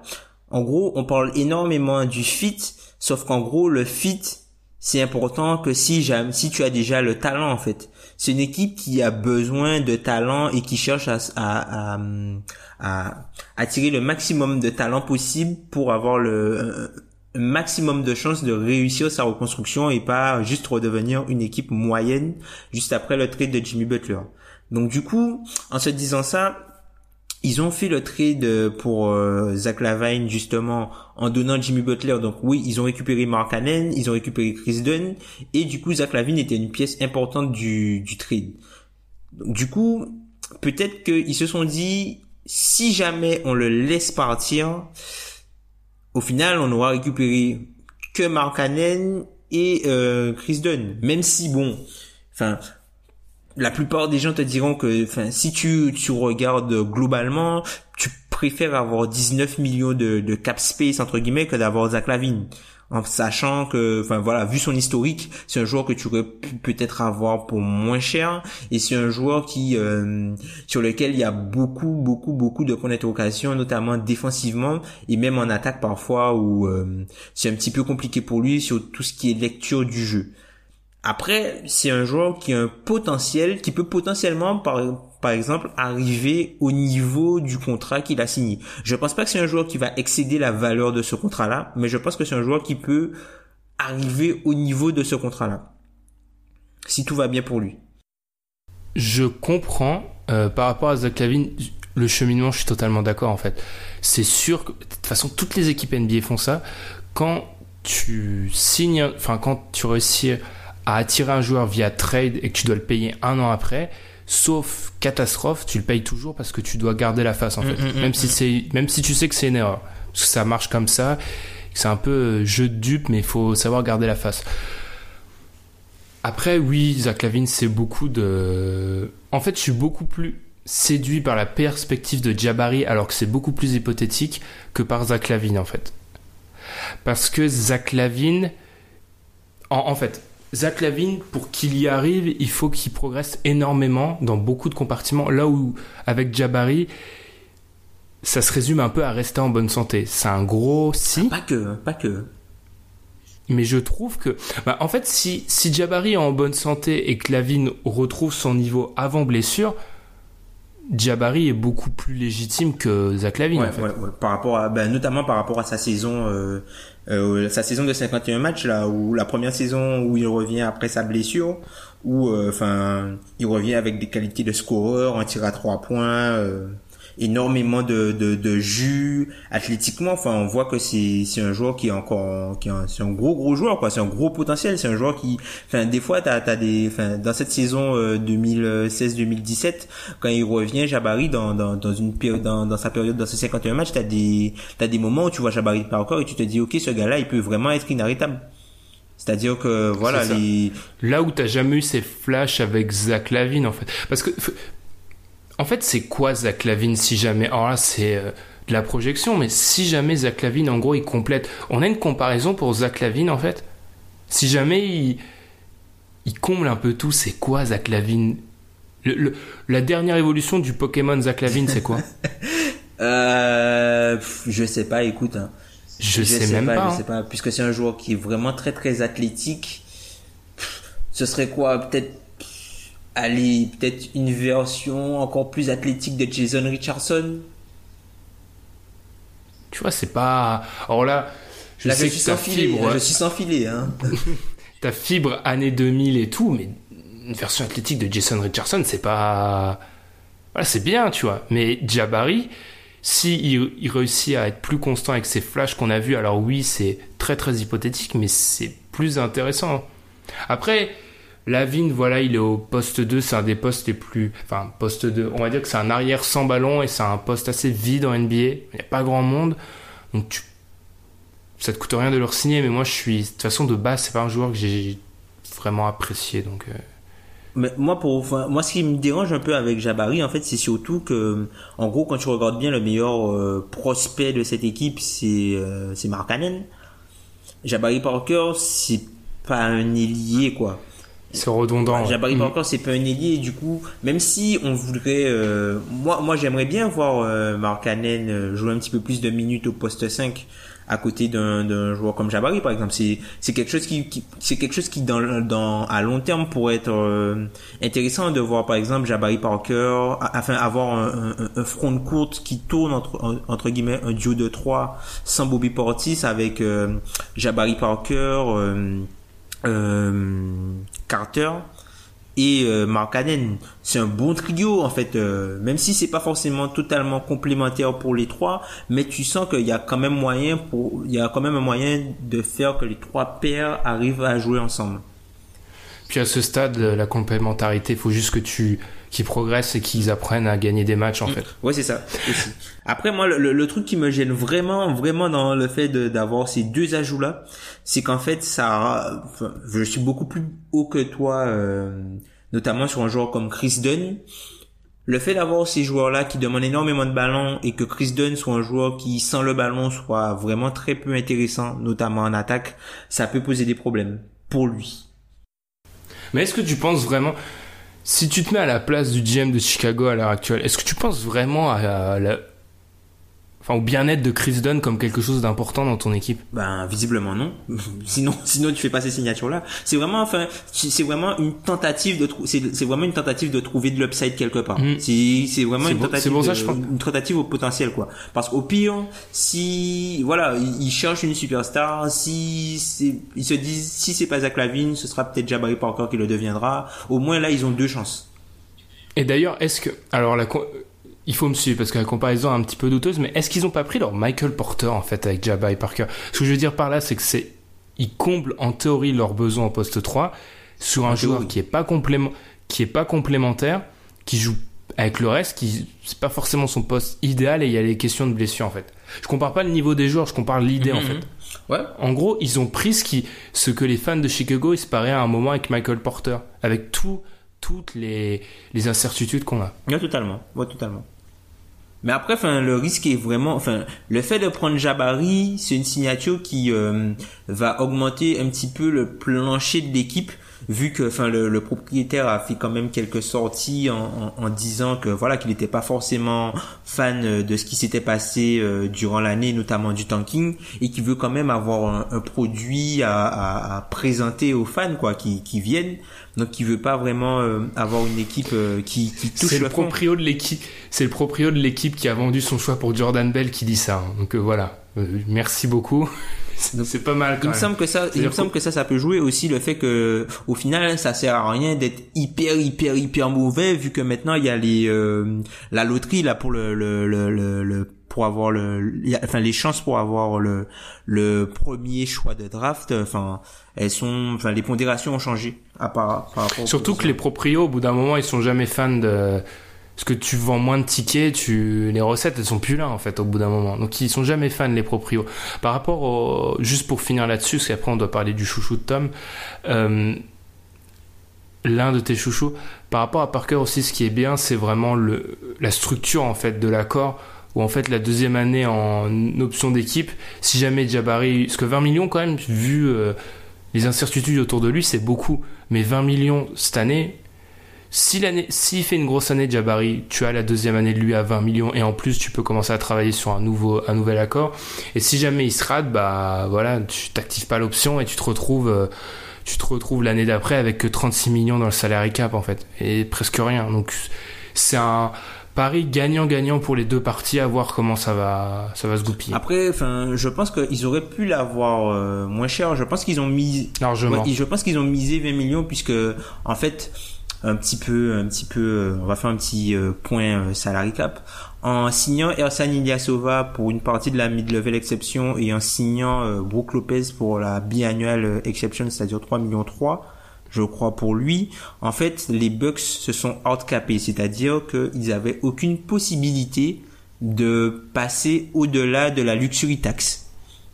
En gros, on parle énormément du fit, sauf qu'en gros, le fit, c'est important que si, si tu as déjà le talent, en fait c'est une équipe qui a besoin de talent et qui cherche à, à, à, attirer le maximum de talent possible pour avoir le maximum de chances de réussir sa reconstruction et pas juste redevenir une équipe moyenne juste après le trade de Jimmy Butler. Donc du coup, en se disant ça, ils ont fait le trade pour euh, Zach Lavine justement en donnant Jimmy Butler. Donc oui, ils ont récupéré Mark Cannon, ils ont récupéré Chris Dunn et du coup Zach Lavine était une pièce importante du, du trade. Donc, du coup, peut-être qu'ils se sont dit si jamais on le laisse partir, au final on aura récupéré que Mark Cannon et euh, Chris Dunn. Même si bon, enfin la plupart des gens te diront que, enfin, si tu, tu regardes globalement, tu préfères avoir 19 millions de, de cap space entre guillemets que d'avoir Zach Lavine. En sachant que, enfin voilà, vu son historique, c'est un joueur que tu aurais pu peut-être avoir pour moins cher, et c'est un joueur qui, euh, sur lequel il y a beaucoup, beaucoup, beaucoup de points d'interrogation, notamment défensivement et même en attaque parfois où euh, c'est un petit peu compliqué pour lui sur tout ce qui est lecture du jeu. Après, c'est un joueur qui a un potentiel, qui peut potentiellement, par, par exemple, arriver au niveau du contrat qu'il a signé. Je pense pas que c'est un joueur qui va excéder la valeur de ce contrat-là, mais je pense que c'est un joueur qui peut arriver au niveau de ce contrat-là. Si tout va bien pour lui. Je comprends euh, par rapport à Zach Lavine, le cheminement, je suis totalement d'accord en fait. C'est sûr que de toute façon toutes les équipes NBA font ça. Quand tu signes, enfin quand tu réussis à attirer un joueur via trade et que tu dois le payer un an après, sauf catastrophe, tu le payes toujours parce que tu dois garder la face en fait. mm, même mm, si c'est, même si tu sais que c'est une erreur, parce que ça marche comme ça, c'est un peu euh, jeu de dupe, mais il faut savoir garder la face. Après, oui, Zach Lavine, c'est beaucoup de. En fait, je suis beaucoup plus séduit par la perspective de Jabari, alors que c'est beaucoup plus hypothétique que par Zach Lavine en fait. Parce que Zach Lavine, en, en fait, Zach Lavine, pour qu'il y arrive, il faut qu'il progresse énormément dans beaucoup de compartiments. Là où, avec Jabari, ça se résume un peu à rester en bonne santé. C'est un gros si, Pas que, pas que. mais je trouve que, bah, en fait, si, si Jabari est en bonne santé et que Lavine retrouve son niveau avant blessure, Jabari est beaucoup plus légitime que Zach Lavine, Ouais, en fait. ouais, ouais. Par rapport à, ben, notamment par rapport à sa saison, euh, euh, sa saison de 51 matchs là, où la première saison où il revient après sa blessure, où, euh, enfin, il revient avec des qualités de scoreur, un tir à trois points, euh, énormément de, de, de jus, athlétiquement, enfin, on voit que c'est, c'est un joueur qui est encore, qui est un, c'est un gros gros joueur quoi, c'est un gros potentiel, c'est un joueur qui, enfin, des fois t'as, t'as des, enfin, dans cette saison euh, 2016-2017, quand il revient Jabari dans, dans, dans une période, dans, dans sa période, dans ses 51 matchs, t'as des, t'as des moments où tu vois Jabari Parker et tu te dis, ok, ce gars-là, il peut vraiment être inarrêtable. C'est-à-dire que, voilà, les, Là où t'as jamais eu ces flashs avec Zach Lavine, en fait. Parce que, en fait, c'est quoi Zach Lavine si jamais Alors là, c'est euh, de la projection, mais si jamais Zach Lavine, en gros, il complète. On a une comparaison pour Zach Lavine, en fait. Si jamais il, il comble un peu tout, c'est quoi Zach Lavine? Le- le- La dernière évolution du Pokémon Zach Lavine, c'est quoi? *laughs* Euh, je sais pas, écoute, hein. Je, sais, même pas. Je hein. sais pas, puisque c'est un joueur qui est vraiment très très athlétique. Ce serait quoi? Peut-être aller peut-être une version encore plus athlétique de Jason Richardson. Tu vois, c'est pas. Alors là, je Là, sais je suis que ta sans filet. fibre, là, je suis sans filet. Hein. *laughs* ta fibre année 2000 et tout, mais une version athlétique de Jason Richardson, c'est pas. Voilà, c'est bien, tu vois. Mais Jabari, si il, il réussit à être plus constant avec ses flashs qu'on a vus, alors oui, c'est très très hypothétique, mais c'est plus intéressant. Après, Lavigne, voilà, il est au poste 2, c'est un des postes les plus. Enfin, poste 2, on va dire que c'est un arrière sans ballon et c'est un poste assez vide en NBA. Il n'y a pas grand monde. Donc ça te coûte rien de le signer, mais moi je suis de toute façon de base, c'est pas un joueur que j'ai vraiment apprécié, donc euh, Mais moi, pour, moi, ce qui me dérange un peu avec Jabari, en fait, c'est surtout que, en gros, quand tu regardes bien, le meilleur euh, prospect de cette équipe, c'est euh, Mark Cannon. Jabari Parker, c'est pas un ailier, quoi. C'est redondant. Jabari Mm. Parker, c'est pas un ailier, du coup, même si on voudrait, euh, moi, moi, j'aimerais bien voir euh, Mark Cannon euh, jouer un petit peu plus de minutes au poste 5 à côté d'un d'un joueur comme Jabari par exemple c'est c'est quelque chose qui, qui c'est quelque chose qui dans dans à long terme pourrait être euh, intéressant de voir par exemple Jabari Parker a- afin avoir un, un, un front de courte qui tourne entre en- entre guillemets un duo de 3 sans Bobby Portis avec euh, Jabari Parker euh, Carter et euh, Markkanen. C'est un bon trio en fait, euh, même si c'est pas forcément totalement complémentaire pour les trois, mais tu sens qu'il y a quand même moyen pour, il y a quand même un moyen de faire que les trois paires arrivent à jouer ensemble. Puis à ce stade, la complémentarité, il faut juste que tu qu'ils progressent et qu'ils apprennent à gagner des matchs en fait. Ouais, c'est ça. Aussi. Après, moi, le, le, truc qui me gêne vraiment, vraiment dans le fait d'avoir ces deux ajouts là, c'est qu'en fait, ça, enfin, je suis beaucoup plus haut que toi, euh, notamment sur un joueur comme Chris Dunn. Le fait d'avoir ces joueurs-là qui demandent énormément de ballons et que Chris Dunn soit un joueur qui, sans le ballon, soit vraiment très peu intéressant, notamment en attaque, ça peut poser des problèmes pour lui. Mais est-ce que tu penses vraiment, si tu te mets à la place du GM de Chicago à l'heure actuelle, est-ce que tu penses vraiment à, la, enfin au bien-être de Chris Dunn comme quelque chose d'important dans ton équipe? Ben visiblement non. *laughs* sinon sinon tu fais pas ces signatures là. C'est vraiment enfin c'est vraiment une tentative de c'est vraiment une tentative de trouver de l'upside quelque part. Mm. C'est c'est vraiment une tentative bon, ça, je pense. une tentative au potentiel quoi. Parce qu'au pire si voilà, ils cherchent une superstar, si ils se disent si c'est pas Zach Lavine, ce sera peut-être Jabari Parker qui le deviendra. Au moins là ils ont deux chances. Et d'ailleurs, est-ce que alors la il faut me suivre parce que la comparaison est un petit peu douteuse, mais est-ce qu'ils ont pas pris leur Michael Porter en fait avec Jabba et Parker? Ce que je veux dire par là, c'est que c'est ils comblent en théorie leurs besoins au poste 3 sur un joueur qui est pas complément qui est pas complémentaire, qui joue avec le reste, qui c'est pas forcément son poste idéal et il y a les questions de blessure en fait. Je compare pas le niveau des joueurs, je compare l'idée en mhm. fait. Ouais. En gros, ils ont pris ce qui ce que les fans de Chicago espéraient à un moment avec Michael Porter, avec tout toutes les, les incertitudes qu'on a. Ouais, totalement. Ouais, totalement. Mais après, enfin, le risque est vraiment, enfin, le fait de prendre Jabari, c'est une signature qui euh, va augmenter un petit peu le plancher de l'équipe, vu que, enfin, le, propriétaire a fait quand même quelques sorties en, disant que, voilà, qu'il n'était pas forcément fan de ce qui s'était passé euh, durant l'année, notamment du tanking, et qui veut quand même avoir un, produit à, présenter aux fans, quoi, qui viennent donc il veut pas vraiment euh, avoir une équipe euh, qui, qui touche c'est le, proprio de l'équipe c'est le proprio de l'équipe qui a vendu son choix pour Jordan Bell qui dit ça hein. donc euh, voilà. Merci beaucoup. *laughs* C'est pas mal quand il me semble que ça il me semble que ça ça peut jouer aussi le fait que au final ça sert à rien d'être hyper hyper hyper mauvais vu que maintenant il y a les la loterie là pour le le le, le, pour avoir le enfin les chances pour avoir le le premier choix de draft enfin elles sont enfin les pondérations ont changé à part, surtout que les proprios au bout d'un moment ils sont jamais fans de parce que tu vends moins de tickets, tu les recettes elles sont plus là en fait au bout d'un moment. Donc ils sont jamais fans les proprios. Par rapport au juste pour finir là-dessus, parce qu'après on doit parler du chouchou de Tom. Euh, l'un de tes chouchous. Par rapport à Parker aussi, ce qui est bien, c'est vraiment le, la structure en fait de l'accord où en fait la deuxième année en option d'équipe, si jamais Jabari, parce que 20 millions quand même, vu euh, les incertitudes autour de lui, c'est beaucoup. Mais 20 millions cette année, si s'il fait une grosse année Jabari, tu as la deuxième année de lui à 20 millions et en plus tu peux commencer à travailler sur un nouveau, un nouvel accord. Et si jamais il se rate, bah voilà, tu t'actives pas l'option et tu te retrouves, euh, tu te retrouves l'année d'après avec que 36 millions dans le salary cap en fait et presque rien. Donc c'est un Paris gagnant-gagnant pour les deux parties, à voir comment ça va, ça va se goupiller. Après, enfin, je pense qu'ils auraient pu l'avoir euh, moins cher. Je pense qu'ils ont mis largement. je pense qu'ils ont misé 20 millions puisque, en fait, un petit peu, un petit peu, euh, on va faire un petit euh, point salary cap. En signant Ersan Ilyasova pour une partie de la mid-level exception et en signant Brook Lopez pour la biannual exception, c'est-à-dire 3 millions 3 je crois pour lui, en fait, les Bucks se sont outcapés, c'est-à-dire qu'ils avaient aucune possibilité de passer au-delà de la luxury tax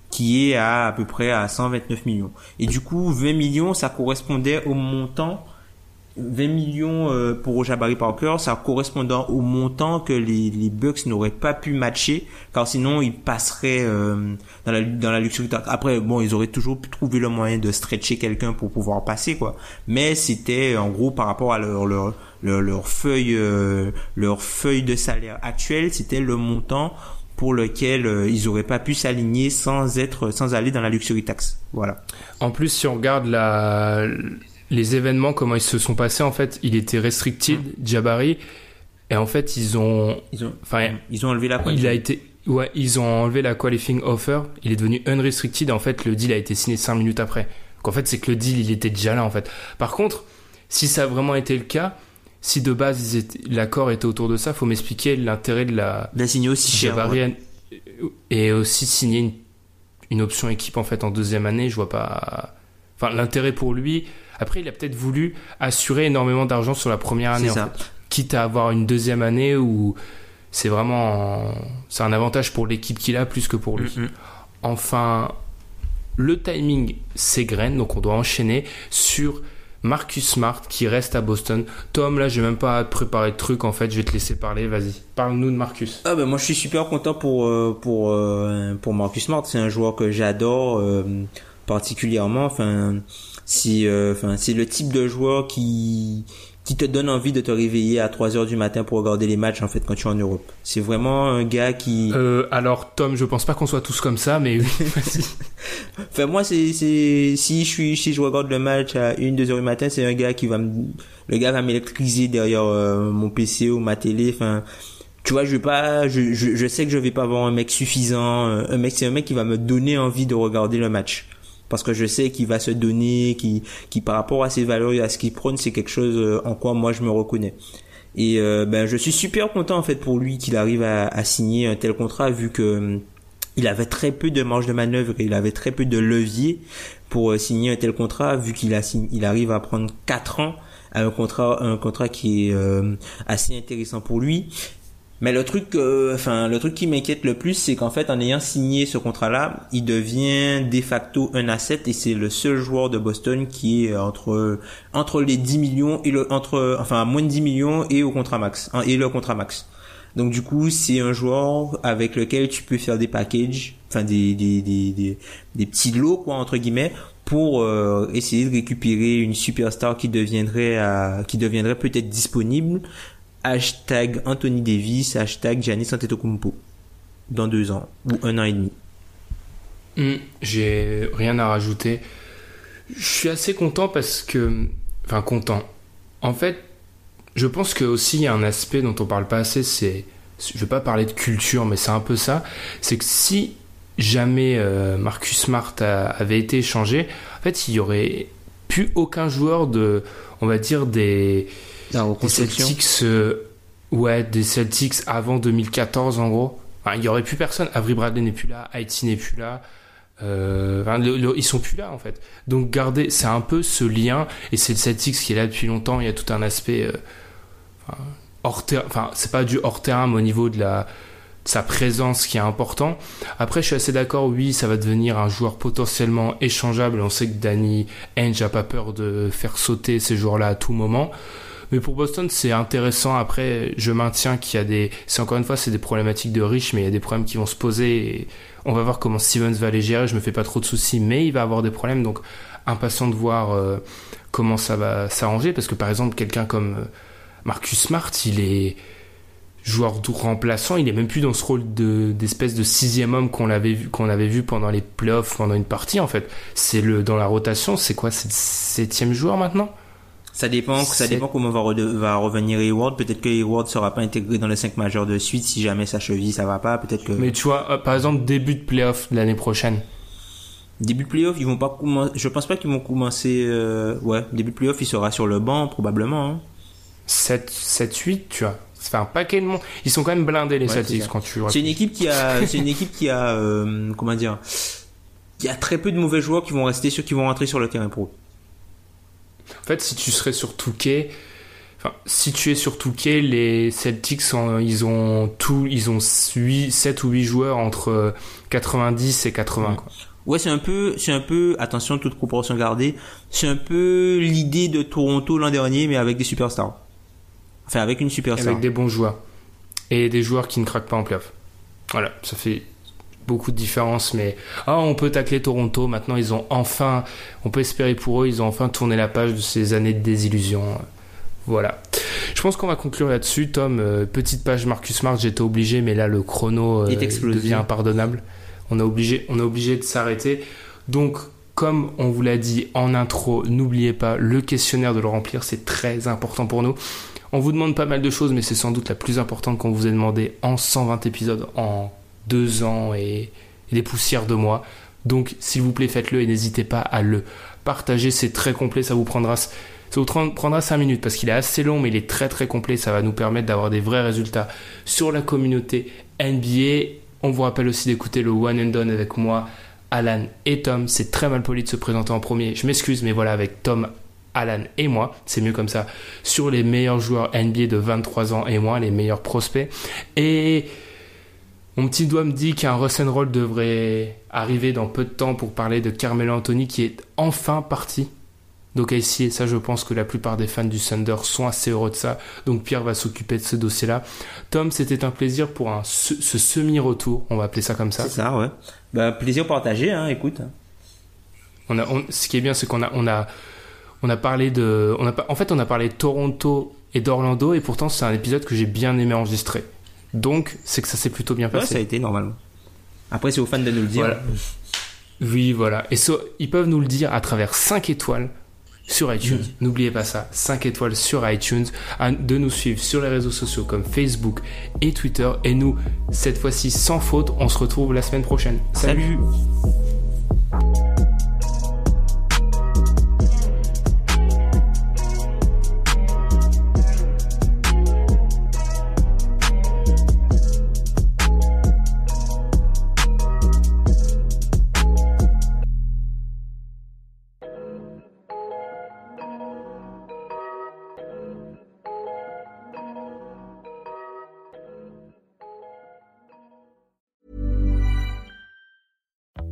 qui est à à peu près à 129 millions. Et du coup, 20 millions, ça correspondait au montant 20 millions euh, pour Jabari Parker, ça correspondant au montant que les, les Bucks n'auraient pas pu matcher, car sinon ils passeraient euh, dans la dans la luxury. Après, bon, ils auraient toujours pu trouver le moyen de stretcher quelqu'un pour pouvoir passer, quoi. Mais c'était en gros par rapport à leur leur leur, feuille euh, leur feuille de salaire actuelle, c'était le montant pour lequel ils auraient pas pu s'aligner sans être sans aller dans la luxury tax. Voilà. En plus, si on regarde la les événements, comment ils se sont passés, en fait, il était restricted, mmh. Jabari, et en fait, ils ont, ils ont, enfin, ils ont enlevé la Il a été, ouais, ils ont enlevé la qualifying offer, il est devenu unrestricted, en fait, le deal a été signé 5 minutes après. Donc, en fait, c'est que le deal, il était déjà là, en fait. Par contre, si ça a vraiment été le cas, si de base l'accord était autour de ça, faut m'expliquer l'intérêt de la. D'assigner aussi cher. Jabari Et aussi signer une, une option équipe en fait en deuxième année, je vois pas. Enfin, l'intérêt pour lui. Après, il a peut-être voulu assurer énormément d'argent sur la première année, en ça. fait. quitte à avoir une deuxième année où c'est vraiment c'est un avantage pour l'équipe qu'il a plus que pour lui. Mhm. Enfin, le timing s'égrène, donc on doit enchaîner sur Marcus Smart qui reste à Boston. Tom, là, j'ai même pas à te préparer de trucs en fait, je vais te laisser parler, vas-y. Parle-nous de Marcus. Ah ben moi je suis super content pour euh, pour euh, pour Marcus Smart, c'est un joueur que j'adore euh, particulièrement. Enfin si euh, enfin c'est le type de joueur qui qui te donne envie de te réveiller à 3 heures du matin pour regarder les matchs en fait quand tu es en Europe. C'est vraiment un gars qui Euh, alors, Tom, je pense pas qu'on soit tous comme ça, mais oui. *laughs* Enfin moi c'est c'est si je suis si je regarde le match à 1 2 heures du matin, c'est un gars qui va me le gars va m'électriser derrière euh, mon PC ou ma télé enfin tu vois, je vais pas je, je je sais que je vais pas avoir un mec suffisant, euh, un mec c'est un mec qui va me donner envie de regarder le match parce que je sais qu'il va se donner qui par rapport à ses valeurs et à ce qu'il prône, c'est quelque chose euh, en quoi moi je me reconnais. Et euh, ben je suis super content en fait pour lui qu'il arrive à, à signer un tel contrat vu que hum, il avait très peu de marge de manœuvre il avait très peu de levier pour euh, signer un tel contrat vu qu'il a il arrive à prendre 4 ans à un contrat un contrat qui est euh, assez intéressant pour lui mais le truc enfin le truc qui m'inquiète le plus c'est qu'en fait en ayant signé ce contrat là il devient de facto un asset et c'est le seul joueur de Boston qui est entre entre les 10 millions et le entre enfin moins de 10 millions et au contrat max hein, et le contrat max donc du coup, c'est un joueur avec lequel tu peux faire des packages, enfin des des des des, petits lots quoi entre guillemets pour euh, essayer de récupérer une superstar qui deviendrait qui deviendrait peut-être disponible. Hashtag Anthony Davis, hashtag Giannis Antetokounmpo dans deux ans ou un an et demi. Hmm, J'ai rien à rajouter. Je suis assez content parce que. Enfin, content. En fait, je pense que aussi il y a un aspect dont on parle pas assez, c'est. Je vais pas parler de culture, mais c'est un peu ça. C'est que si jamais euh, Marcus Smart avait été échangé, en fait, il y aurait plus aucun joueur de. On va dire des. La Des. Celtics. euh, ouais, des Celtics avant 2014 en gros. Enfin, il y aurait plus personne. Avery Bradley n'est plus là, Haïti n'est plus là. Euh, enfin, le- le- ils sont plus là en fait. Donc garder, c'est un peu ce lien et c'est le Celtics qui est là depuis longtemps. Il y a tout un aspect euh, enfin, hors terrain. Enfin, c'est pas du hors terrain, mais au niveau de la de sa présence qui est important. Après, je suis assez d'accord. Oui, ça va devenir un joueur potentiellement échangeable. On sait que Danny Ainge a pas peur de faire sauter ces joueurs-là à tout moment. Mais pour Boston, c'est intéressant. Après, je maintiens qu'il y a des, c'est encore une fois, c'est des problématiques de riches, mais il y a des problèmes qui vont se poser. Et on va voir comment Stevens va les gérer. Je me fais pas trop de soucis, mais il va avoir des problèmes. Donc, impatient de voir euh, comment ça va s'arranger. Parce que par exemple, quelqu'un comme euh, Marcus Smart, il est joueur remplaçant. Il est même plus dans ce rôle de d'espèce de sixième homme qu'on avait vu pendant les playoffs, pendant une partie. En fait, c'est le dans la rotation. C'est quoi, c'est le septième joueur maintenant? Ça dépend, ça dépend comment va, revenir Hayward. Peut-être que Hayward sera pas intégré dans les 5 majeurs de suite si jamais sa cheville ça va pas. Peut-être que Mais tu vois, euh, par exemple, début de playoff de l'année prochaine. début de playoff ils vont pas commencer. Je pense pas qu'ils vont commencer. euh, Ouais, début de playoff il sera sur le banc probablement. hein. 7, 7, 8, tu vois. Ça fait un paquet de monde. Ils sont quand même blindés, les Ouais, Celtics, quand tu C'est une équipe qui a, c'est une équipe qui a, euh, comment dire, il y a très peu de mauvais joueurs qui vont rester sur, qui vont rentrer sur le terrain pro. En fait, si tu serais sur Touquet, enfin, si tu es sur Touquet, les Celtics, ils ont tout, ils ont 8, 7 ou 8 joueurs entre euh, 90 et 80, quoi. Ouais, c'est un peu, c'est un peu, attention, toute proportion gardée, c'est un peu l'idée de Toronto l'an dernier, mais avec des superstars. Enfin, avec une superstar. Avec des bons joueurs. Et des joueurs qui ne craquent pas en playoff. Voilà, ça fait beaucoup de différence, mais ah, on peut tacler Toronto. Maintenant, ils ont enfin, on peut espérer pour eux, ils ont enfin tourné la page de ces années de désillusion. Voilà. Je pense qu'on va conclure là-dessus, Tom. Euh, petite page Marcus Smart, j'étais obligé, mais là le chrono euh, devient impardonnable. On est obligé, on est obligé de s'arrêter. Donc, comme on vous l'a dit en intro, n'oubliez pas le questionnaire de le remplir, c'est très important pour nous. On vous demande pas mal de choses, mais c'est sans doute la plus importante qu'on vous ait demandé en 120 épisodes, en deux ans et, des poussières de mois. Donc, s'il vous plaît, faites-le et n'hésitez pas à le partager. C'est très complet, ça vous prendra Ça vous prendra 5 minutes parce qu'il est assez long, mais il est très très complet. Ça va nous permettre d'avoir des vrais résultats sur la communauté NBA. On vous rappelle aussi d'écouter le One and Done avec moi, Alan et Tom. C'est très mal poli de se présenter en premier. Je m'excuse, mais voilà, avec Tom, Alan et moi, c'est mieux comme ça, sur les meilleurs joueurs NBA de 23 ans et moins, les meilleurs prospects. Et mon petit doigt me dit qu'un Russell Roll devrait arriver dans peu de temps pour parler de Carmelo Anthony qui est enfin parti donc ici, et ça je pense que la plupart des fans du Thunder sont assez heureux de ça. Donc Pierre va s'occuper de ce dossier-là. Tom, c'était un plaisir pour un, ce, semi-retour, on va appeler ça comme ça. C'est ça, ouais. Bah, plaisir partagé, hein, écoute. On a, ce qui est bien, c'est qu'on a, on a, on a parlé de, on a, en fait, on a parlé de Toronto et d'Orlando, et pourtant c'est un épisode que j'ai bien aimé enregistrer. Donc, c'est que ça s'est plutôt bien passé. Ouais, ça a été normalement. Après, c'est aux fans de nous le dire. Oui, voilà. Et ils peuvent nous le dire à travers 5 étoiles sur iTunes. N'oubliez pas ça, 5 étoiles sur iTunes, de nous suivre sur les réseaux sociaux comme Facebook et Twitter. Et nous, cette fois-ci sans faute, on se retrouve la semaine prochaine. Salut.